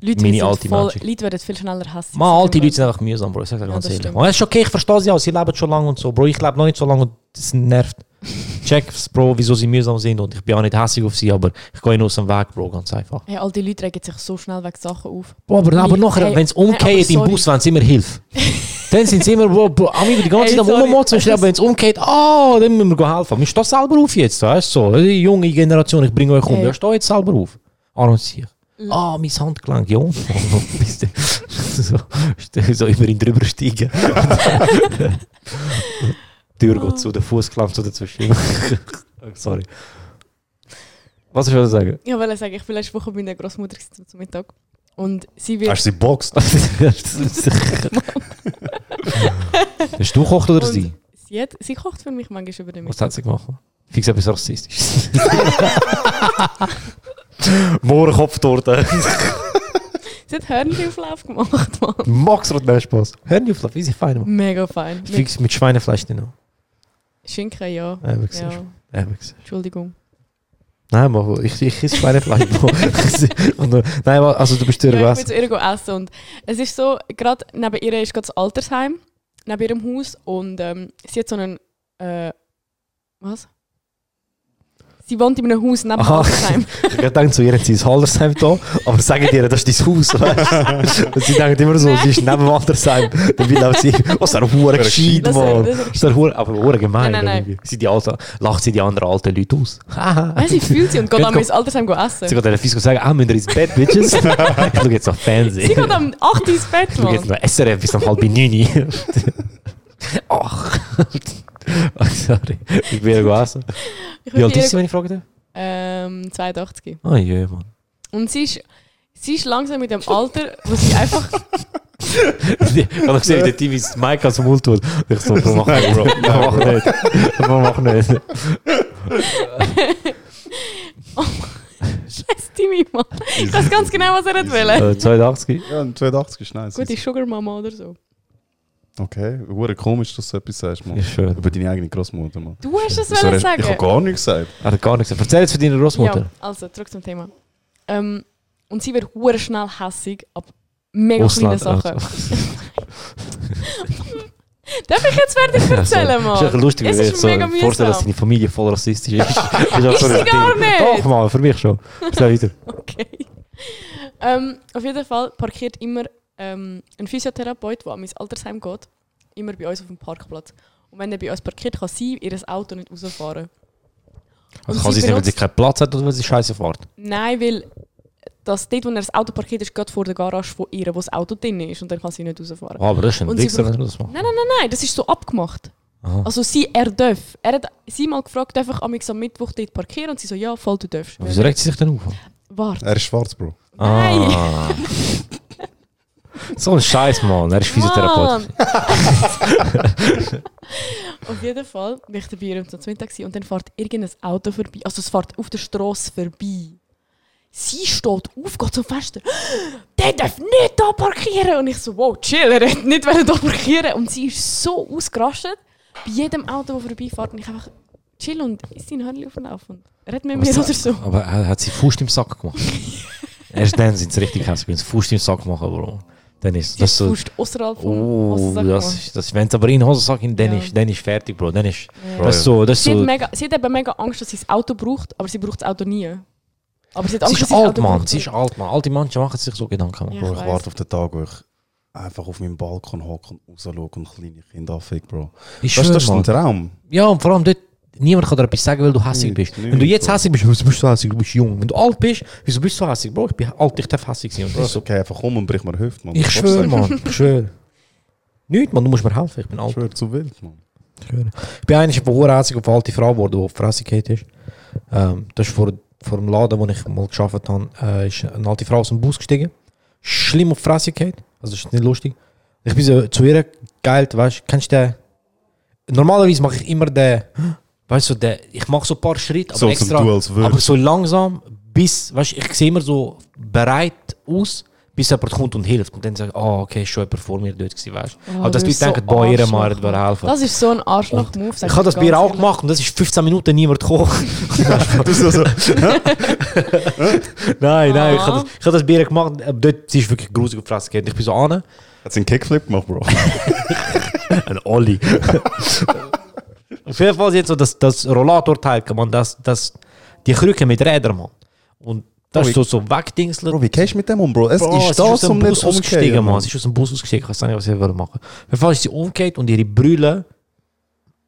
Leute, Meine alte voll, Menschen. Leute werden viel schneller hässlich. Mal, alte Leute sind einfach mühsam, Bro. Ich sag dir Ja, ganz das ehrlich. Und es ist okay, ich verstehe sie auch. Sie leben schon lange und so. Bro, ich lebe noch nicht so lange und das nervt. Check's, Bro, wieso sie mühsam sind. Und ich bin auch nicht hässlich auf sie, aber ich gehe ihnen aus dem Weg, Bro, ganz einfach. Hey, all die Leute regen sich so schnell wegen Sachen auf. Bro, aber, aber nachher, hey, wenn es umgeht im. Bus, wenn sie immer Hilfe. dann sind sie immer, Bro, Bro Ami, die ganze Hey, Zeit am. Rummotzen aber wenn es umgeht, ah, dann müssen wir helfen. Wir stehen selber auf jetzt, weißt du? So, die junge Generation, ich bringe euch um. Hey. Steh jetzt selber auf. Arrangier. Ah, mein Handgelenk, ja. So, so über ihn drüber steigen. Die Tür geht zu, der Fuß klemmt so dazwischen. Sorry. Was soll ich sagen? Ich wollte sagen, ich war letzte Woche bei meiner Großmutter zum Mittag. Und sie wird. Hast du sie boxt? Hast du gekocht oder und sie? Sie, hat, sie kocht für mich manchmal über den Was Mittag. hat sie gemacht? Fix etwas Rassistisches. Mohrenkopftorte. Sie hat Hörnchauflauf gemacht, Mann. Max Rot, nein, Spaß. Hör nicht auf, easy fein, man. Mega fein. Fix mit Schweinefleisch nicht noch. Schinken, ja. Wirklich. ja. Wirklich. Entschuldigung. Nein, man, ich, ich esse Schweinefleisch. Nein, also du bist Ja, ich bin zu ihr essen und es ist so, gerade neben ihr ist gerade das Altersheim, neben ihrem Haus und ähm, sie hat so einen, äh, was? Sie wohnt in einem Haus neben dem Aha. Altersheim. Ich denke zu ihr, hat sie ein Haldersheim da, aber sagen dir, das ist dein Haus, weißt du? Und sie denken immer so, sie ist neben dem Altersheim. Dann will sie, was ist der Hure gescheit, Mann. das- ist der Hure, aber Hure gemein. Nein, nein, nein. Sie die Alten, lacht sie die anderen alten Leute aus. Nein, sie fühlt sie und geht am go- ins Altersheim go Sie essen. geht der Fisco sagen, ah, müssen wir ins Bett, Bitches? ich schaue jetzt noch Sie Fernsehen. geht am 8 Uhr ins Bett, Ich schaue jetzt Mann. noch SRF bis um halb neun. Ach. Ach, sorry. Ich bin ja. Ich Wie alt ist sie, wenn ich frage? Ähm, 82. Ah, je, Mann. Und sie ist, sie ist langsam mit dem Alter, wo sie einfach... Ich habe gesehen, wie der Team ist Mike aus dem Mund tut. Ich so, Bro, mach nicht, Bro. Mach nicht. Bro, mach nicht. Scheiß Timmy, Mann. Ich weiß ganz genau, was er hat will. Äh, 82. Ja, ein 82 ist nice. Gute Sugar Mama oder so. Okay, hure komisch, dass du etwas sagst, Mann. Ist schön. Über deine eigene Großmutter, Mann. Du hast es wollen ich sagen. habe gar nichts gesagt. Er hat gar nichts gesagt. Erzähl jetzt von deiner Großmutter. Ja, also zurück zum Thema. Ähm, und sie wird hure schnell hässig ab mega kleinen Sachen. Darf ich jetzt fertig erzählen, Das ist echt Mann? lustig, Es wenn ich ist so mega vorstelle, dass deine Familie voll rassistisch ist. ist auch Ist so ein sie gar Ding. nicht. Doch, mal, für mich schon. Sag weiter. Okay. Ähm, auf jeden Fall parkiert immer ähm, ein Physiotherapeut, der an mein Altersheim geht, immer bei uns auf dem Parkplatz. Und wenn er bei uns parkiert, kann sie ihr Auto nicht rausfahren. Also Und kann sie nicht, wenn sie keinen Platz hat oder weil sie scheiße fährt. Nein, weil das dort, wo er das Auto parkiert ist, gerade vor der Garage von ihr, wo das Auto drin ist und dann kann sie nicht rausfahren. Ah, aber das ist ein Wichser, wenn du das machst. Nein, nein, nein, nein, das ist so abgemacht. Aha. Also sie, er darf. Er hat sie mal gefragt, darf ich am Mittwoch dort parkieren? Und sie so, ja, voll, du darfst. Wieso regt sie sich denn auf? Warte. Er ist schwarz, Bro. Nein. Ah. so ein Scheiß, Mann. Er ist Physiotherapeut. Auf jeden Fall bin ich dabei um zum Mittag und dann fährt irgendein Auto vorbei. Also es fährt auf der Straße vorbei. Sie steht auf, geht zum Fenster. Der darf nicht da parkieren. Und ich so, wow, chill, er hat nicht da parkieren. Und sie ist so ausgerastet. Bei jedem Auto, das vorbeifährt. Und ich einfach chill und ist sein Hörnchen auf dem Lauf. Und red mit mir oder so. Aber er hat sie Fuß im Sack gemacht. Erst dann sind sie richtig hässlich. Wenn sie Fuß im Sack machen, Bro. Dann ist Sie das ist so. Faust außerhalb vom Oh, das ist, das, wenn es aber in den Hosensack in, dann, Ja. ist, dann ist fertig, Bro. Dann ist, Ja. das ist so, das ist Sie, hat so. mega, sie hat eben mega Angst, dass sie das Auto braucht, aber sie braucht das Auto nie. Aber sie hat Sie Angst, ist dass sie das alt, Mann. Sie ist alt, Mann. Alte Menschen machen sich so Gedanken. Ja. Bro, Ich ich warte auf den Tag, wo ich einfach auf meinem Balkon hocke und raus schaue und kleine Kinder anfick, Bro. Ich Das, schwör, das ist ein. Traum. Ja, und vor allem dort, niemand kann dir etwas sagen, weil du Nicht, bist. nicht, Wenn du jetzt hässlich bist, wieso bist du hässlich? Du bist jung. Wenn du alt bist, wieso bist du hässlich? Bro, ich bin alt, ich darf hässlich sein. Und Bro, das ist so, okay, einfach komm und brich mir Hüfte, Mann. ich schwöre, Mann. Ich schwöre. Nicht, Mann, du musst mir helfen. Ich bin alt. Ich schwöre, zu wild, Mann. Ich schwöre. Ich bin eigentlich von hässlich auf eine alte Frau geworden, die auf gefallen ist. Ähm, das ist vor, vor dem Laden, wo ich mal gearbeitet habe, äh, ist eine alte Frau aus dem Bus gestiegen. Schlimm auf gefallen. Also das ist nicht lustig. Ich bin so zu ihr geil, weißt du, kennst du den? Normalerweise mache ich immer den, weißt du, den, ich mache so ein paar Schritte, aber So, extra, aber so langsam, bis, weißt du, ich sehe immer so bereit aus, bis jemand kommt und hilft. Und dann sage ich, oh, okay, ist schon jemand vor mir dort gewesen, weißt. Oh, aber dass du die bist so boah, Arschloch, Mann wird helfen. Das ist so ein Arschloch-Move. Ich habe das Bier ganz auch ehrlich. gemacht und das ist 15 Minuten niemand gekommen. Du so, so. nein, nein, ich habe das, ich hab das Bier gemacht. aber Dort sie ist wirklich grusig auf die Fresse gegangen. Ich bin so an. Hat sie einen Kickflip gemacht, Bro? Ein Olli. Auf jeden Fall jetzt so das, das Rollatorteil, man, das, das, die Krücke mit Rädern, man. Und das Oh, ist so, so wegdingselt. Bro, wie gehst du mit dem um, Bro? Es Bro, ist das, aus dem um Bus nicht Mann. Mann. Sie ist aus dem Bus ausgestiegen. Ich weiß nicht, was sie wollte machen. Auf jeden Fall ist sie umgekehrt und ihre Brille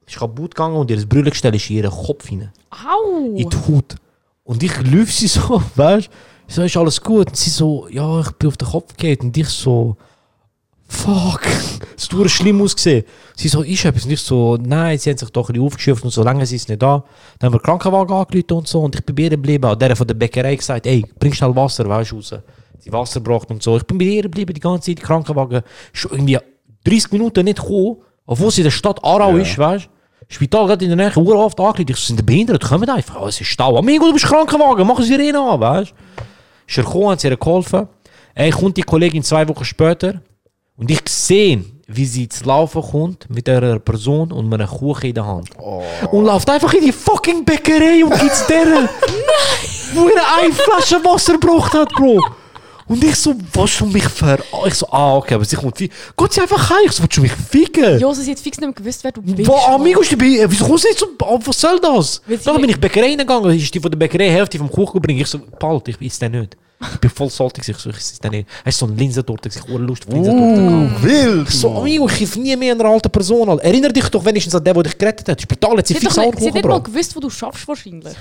ist kaputt gegangen und ihr Brillengestell ist in ihren Kopf hinein. Au! in die Haut. Und ich lüfe sie so, weißt du? Ich so, ist alles gut? Und sie so, ja, ich bin auf den Kopf gegangen. Und ich so, fuck, es hat schlimm ausgesehen. Sie so, ist etwas? Und ich so, nein, sie haben sich doch ein bisschen aufgeschürft und so lange sie ist nicht da. Dann haben wir Krankenwagen angerufen und so. Und ich bin bei ihr geblieben. Und der von der Bäckerei gesagt, ey, bring schnell Wasser, weißt du, raus. Sie Wasser gebracht und so. Ich bin bei ihr geblieben die ganze Zeit. Krankenwagen schon irgendwie 30 Minuten nicht gekommen, obwohl sie in der Stadt Aarau ist, weißt du. Spital gerade in der Nähe, urhaft angelegt. Ich so, sind behindert? Kommen einfach. Oh, es ist Stau. Amigo, du bist Krankenwagen, machen sie Sirene an, weißt du. Ist er gekommen, hat sie ihr geholfen. Ey, kommt die Kollegin zwei Wochen später und ich sehe, wie sie zu laufen kommt mit einer Person und einem Kuchen in der Hand. Und läuft einfach in die fucking Bäckerei und gibt's der, wo er eine Flasche Wasser gebraucht hat, Bro. Und ich so, was du mich ver... Ich so, ah, okay, aber sie kommt wie... Gott, sie einfach heim. Ich so, willst du mich ficken? Josi, sie hat fix nicht mehr gewusst, wer du bist. Wo, Mann. Amigos, ich bin, wieso kommst du nicht so, ah, was soll das? Dann bin ich in die Bäckerei gegangen, ist die von der Bäckerei Hälfte vom Kuchen gebracht. Ich so, bald, ich isse den nicht. Ich bin voll saltig, ich so, ich nicht. Er ist so eine Linsentorte, ich habe Lust auf Linsentorte. Uh, wild! So, Amigo, ich hilf nie mehr einer alten Person. Alter. Erinner dich doch wenigstens an den, der dich gerettet hat. Spital hat sie Sie fix nicht, sie hat mal gewusst, wo du schaffst wahrscheinlich.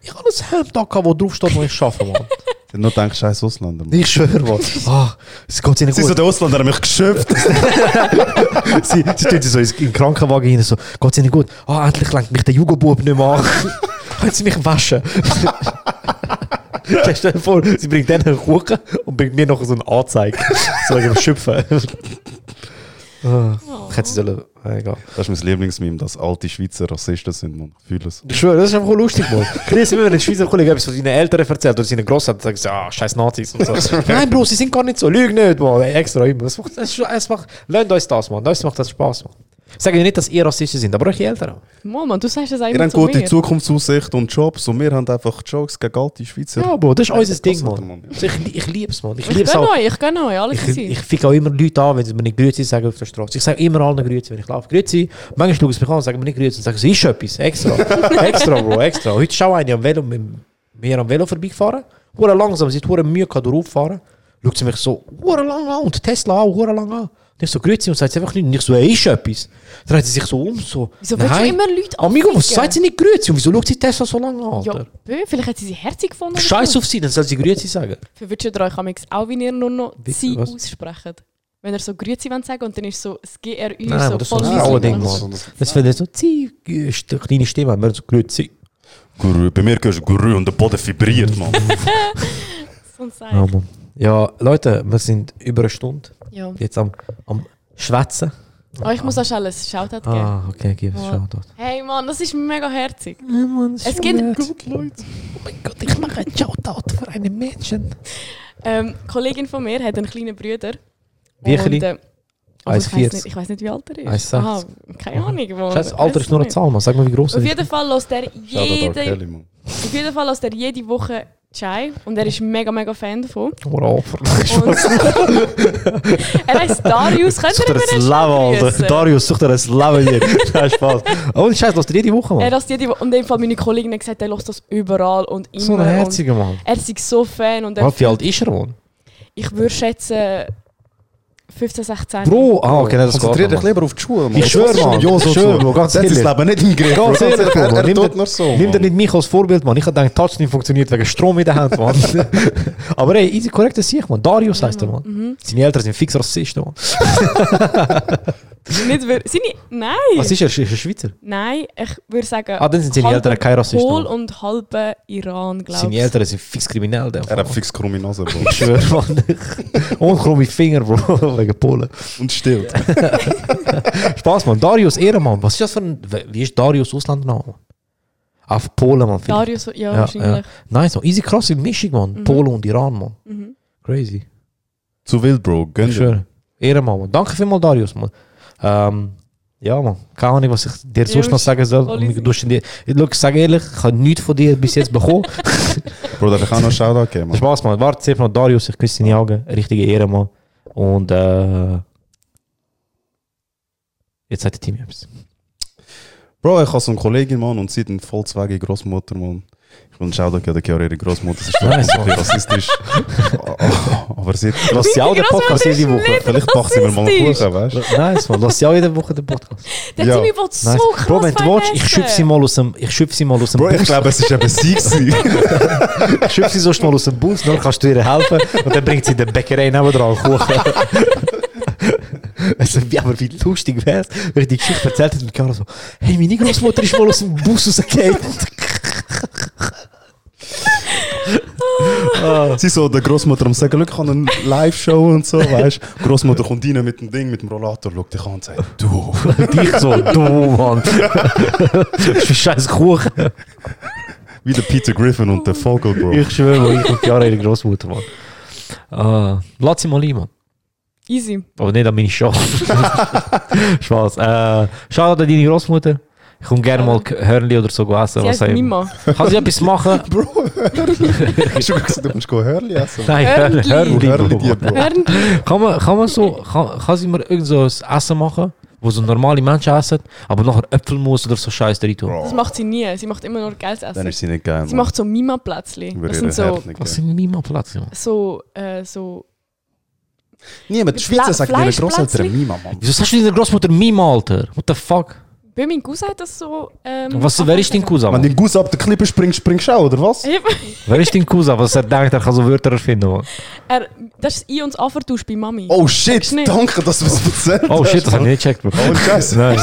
Ich habe ein Hemd da, gehabt, wo drauf steht, wo ich arbeite, Mann. Ich nur gedacht, scheiß Ausländer. Mann. Ich schwöre, Mann. Ah, es geht ihnen Sie gut. so, der Ausländer hat mich geschöpft. sie, sie tun so in den Krankenwagen rein, so, geht's ihnen gut? Ah, endlich lenkt mich der Jugendbub nicht mehr an. Können sie mich waschen? Stell dir vor, sie bringt denen einen Kuchen und bringt mir noch so eine Anzeige. So wegen dem Schöpfen. Ah, Ich hätte sie sollen, ah, egal. Das ist mein Lieblingsmeme, dass alte Schweizer Rassisten sind, man. Ich fühle es. Ich schwöre, das ist einfach lustig, Mann. Grüß immer, wenn ein Schweizer Kollege etwas von seinen Eltern erzählt oder seinen Großeltern, sagen sie, ah, scheiß Nazis und so. Nein, Bro, sie sind gar nicht so. Lüg nicht, Mann. Ey, Extra immer. Das macht, das macht, lernt uns das, Mann. Uns macht das Spaß, Mann. Sagen nicht, dass ihr Rassisten sind, aber eure Eltern. Mann, Mann, du sagst das Ihr einfach habt zu gute mir. Zukunftsaussicht und Jobs und wir haben einfach Jokes gegen alte Schweizer. Ja, Bro, das ist unser Ding, hat Mann. Also ich, ich liebe es, Mann. Ich Ich liebe es gönne auch. euch, ich gönne euch, alles Ich, ich fick auch immer Leute an, wenn sie mir nicht Grüezi sagen auf der Straße. Ich sage immer allen Grüezi, wenn ich laufe. Grüezi. Manchmal schauen sie mich an und sagen mir nicht Grüezi und sagen, sie ist etwas. Extra. extra, Bro, extra. Heute ist auch eine am Velo, mit mir am Velo vorbeigefahren. Hure langsam, sie hat hure Mühe gehabt, durchfahren. Schaut sie mich so, hure lang an und Tesla auch, hure lang an. Und ich so, Grüezi und sagt sie einfach nicht. Und ich so, ey, ist etwas. Dann dreht sie sich so um, so. Wieso willst du nein. immer Leute Amigo, was anficken? sagt sie nicht Grüezi? Und wieso schaut sie Tesla so lange an, Ja, Alter? bö, vielleicht hat sie sie herzig gefunden. Scheiß so. auf sie, dann soll sie Grüezi sagen. Verwünscht ihr euch amigs auch, wie ihr nur noch Wie- sie was? aussprecht? Wenn ihr so Grüezi wollt sagen und dann ist so das GRÜ Nein, so aber das ist so voll ein mühsam. Frauending, Das ist Mann. so- Das wäre so, zieh, ist eine kleine Stimme, wir so Grüezi. Guru. Bei mir gehörst du Guru und der Boden vibriert, man. So ein Seich. Ja, Mann. Ja, Leute, wir sind über eine Stunde Ja. jetzt am, am Schwätzen. Oh, ich muss auch schon alles Shoutout geben. Ah, okay, gib es Ja. Shoutout. Hey Mann, das ist mega herzig. Ja, Mann, Es gibt Oh mein Gott, ich mache einen Shoutout für einen Menschen. ähm, eine Kollegin von mir hat einen kleinen Bruder. Wie Und, klein? äh, ich 1,40. weiß nicht, ich weiß nicht, wie alt er ist. 1,60. Aha, keine Ahnung. wo- Scheiße, Alter weiss ist nur eine. Zahl, Mann. Sag mal, wie groß er Auf ist. jeden Fall lässt er jede, auf jeden Fall lässt er jede Woche Chai und er ist mega, mega Fan davon. Oh. Und er heißt Darius, könnt ihr er Leben, Alter. grüßen? Darius, sucht er ein Leben hier. Nein, Spaß. Oh, Scheiße, was du jede Woche, Er Mann? lässt jede Woche, und in dem Fall meine Kollegin hat gesagt, er lässt das überall und immer. So ein herziger Mann. Er ist so Fan und er, Wie alt ist er, Mann? ich würde schätzen 15, 16. Bro, ah, okay, nein, das Konzentrier geht dich lieber auf die Schuhe, man. Ich schwöre, Mann. Ja, so zu. Bro, ganz Das ehrlich. das Leben nicht im Griff. Ganz ehrlich, er, er nimm tut nur so. Nimm dir Mann. nicht mich als Vorbild, Mann. Ich hab gedacht, Touchscreen funktioniert wegen Strom in der Hand, Mann. Aber ey, easy korrekt ist ich, Mann. Darius heißt er, Mann. Mhm. Seine Eltern sind fix Rassisten, Mann. Nicht wir, ich, nein! Was ist er? Ist er Schweizer? Nein, ich würde sagen. Ah, dann sind seine Eltern keine Rassisten, Pol Mann. und halbe Iran, glaube Seine ich. Eltern sind fix kriminell, der. Er hat fix krumme Nase, Bro. Ich schwöre, Mann. Und krumme Finger, Bro. Wegen Polen. Und stillt. Spaß, Mann. Darius Ehrenmann. Was ist das für ein. Wie ist Darius Auslandname? Auf Polen, Mann. finde ich. Darius, ja, wahrscheinlich. Nice, Mann. Easy krasse Mischung, Mann. Mhm. Polen und Iran, Mann. Mhm. Crazy. Zu wild, Bro. Gönn dir. Ehrenmann, Mann. Danke vielmals, Darius, Mann. Ähm, ja, Mann. Keine Ahnung, was ich dir sonst noch sagen soll. Du ich sage ehrlich, ich habe nichts von dir bis jetzt bekommen. Bro, darf ich auch noch einen Shoutout geben, man? Spaß, Mann. Warte, noch Darius, ich küsse deine Augen. Richtige Ehrenmann. Und äh, jetzt sagt der Team etwas. Bro, ich habe so eine Kollegin, Mann, und sie hat eine Volkswagen Großmutter, Mann. Ich will einen Shoutout geben, der ihre Großmutter. Das ist vielleicht ein bisschen rassistisch. Aber sie hat... Lass sie auch den Podcast jede Woche. Vielleicht macht sie mir mal einen. Kuchen, weißt du? Nice, Mann. Lass sie auch jede Woche den Podcast. Der Ja. Timmy will so Nice. krass Bro, wenn du willst, ich schöpfe sie mal aus dem, ich schöpfe sie mal aus dem Bro, ich Bus. glaube, es ist eben sie gewesen. Ich schöpfe sie sonst mal aus dem Bus, dann kannst du ihr helfen und dann bringt sie in der Bäckerei nebenan Kuchen. Also, wie, aber wie lustig wäre es, wenn ich die Geschichte erzählt hätte und Chiara so, hey, meine Großmutter ist mal aus dem Bus rausgefallen. sie so, der Großmutter am sagen, schau, ich habe eine Live-Show und so, weißt du? Großmutter kommt rein mit dem Ding, mit dem Rollator, schaut dich an und sagt, du. Dich so, du Mann. Das ist ein scheiß Kuchen. Wie der Peter Griffin und der Vogel, Bro. Ich schwöre, Mann, ich und Chiara ihre Großmutter, Mann. Äh, lass sie mal ein, Mann. Easy. Aber nicht an meine Show. Spaß. Äh, schade an deine Großmutter. Ich komme gerne mal Hörnli oder so essen. Sie Was heißt. Mima. Kann sie etwas machen? Bro, Hast du gesagt, du musst Hörli essen? Nein, Hörnli. Hörnli. Hörli Bro. dir, Bro. Hören Kann man, kann man so, kann, kann sie mir irgend so ein Essen machen, wo so normale Menschen essen, aber nachher Äpfelmus oder so Scheiß drin tun? Das macht sie nie. Sie macht immer nur geiles Dann Essen. ist sie nicht geil. Sie macht so Mima-Plätzchen. Das sind so, Was sind Mima Platz, ja? so, äh, so Niemand, die Schweizer ihre Grosseltern Fleischplätzchen? Mima, Mann. Wieso sagst du deiner Großmutter Mima, Alter? What the fuck? Bei meinem Cousin hat das so. Ähm, Was, wer ist dein Cousin? Wenn dein Guss ab der Klippe springst, springst du auch, oder was? Wer ist dein Cousin? Was er denkt, er kann so Wörter erfinden, er, das ist I uns anvertauscht bei Mami. Oh shit, nicht? danke, dass du es erzählt Oh shit, das hast, habe ich nicht gecheckt, Bro. Oh, Scheiße. Nein,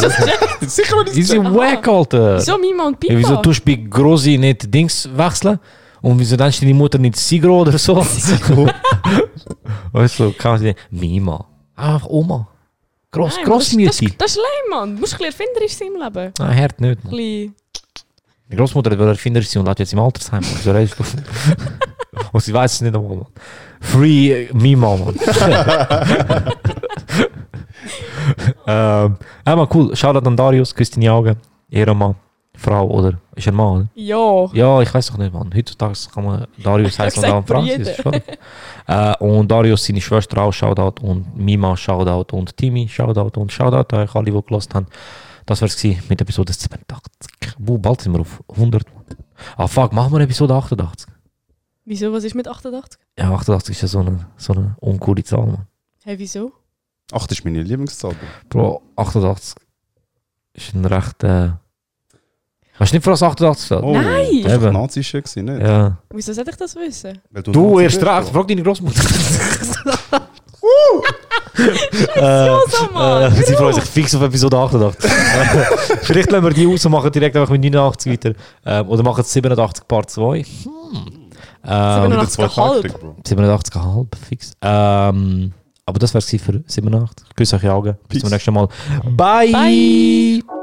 Sicher noch nicht die sind wack, Alter. Wieso Mima und Pipa? Ja, wieso tust du bei Grosi nicht Dings wechseln? Und wieso nennst du deine Mutter nicht Sigro oder so? weißt du, kann man sie Mima. Einfach Oma. Gross, Nein, gross das, das, das ist lame, Mann. Du musst ein bisschen erfinderisch sein im Leben. Nein, hört nicht. Man. Ein bisschen- Die Großmutter will erfinderisch sein und hat jetzt im Altersheim. Wieso redest du? und sie weiß es nicht einmal. Mann. Free äh, Mima, Mann. ähm, aber cool. Shoutout an Darius, küsst deine Augen. Ehrenmann, Frau oder ist er Mann? Oder? Ja. Ja, ich weiß doch nicht, Mann. Heutzutage kann man Darius heißen und. Schon. äh, und Darius, seine Schwester auch, Shoutout. Und Mima, Shoutout. Und Timmy, Shoutout. Und Shoutout an euch alle, die gelost haben. Das war es mit Episode 87. Wo, bald sind wir auf 100. Ah, fuck, machen wir Episode 88. Wieso? Was ist mit 88? Ja, 88 ist ja so eine, so eine uncoole Zahl, Mann. Hey, wieso? Ach, das ist meine Lieblingszahl. Bro, 88 ist ein recht. Äh, hast du nicht vor als 88 gestellt? Oh, Nein! Das war Nazi nicht? Ja. Wieso sollte ich das wissen? Weil Du, Nazi erst bist, recht. Frag deine Großmutter. Rosa, Mann! Äh, sie freuen sich fix auf Episode 88. Vielleicht lassen wir die aus und machen direkt einfach mit 89 weiter. Ähm, oder machen es 87 Part 2. Hm. Ähm, Wieder zwei 87,5. Taktik, Bro. 87,5 fix. Ähm, aber das wäre es für 87. Grüß euch Augen. Bis zum Peace. nächsten Mal. Bye. Bye.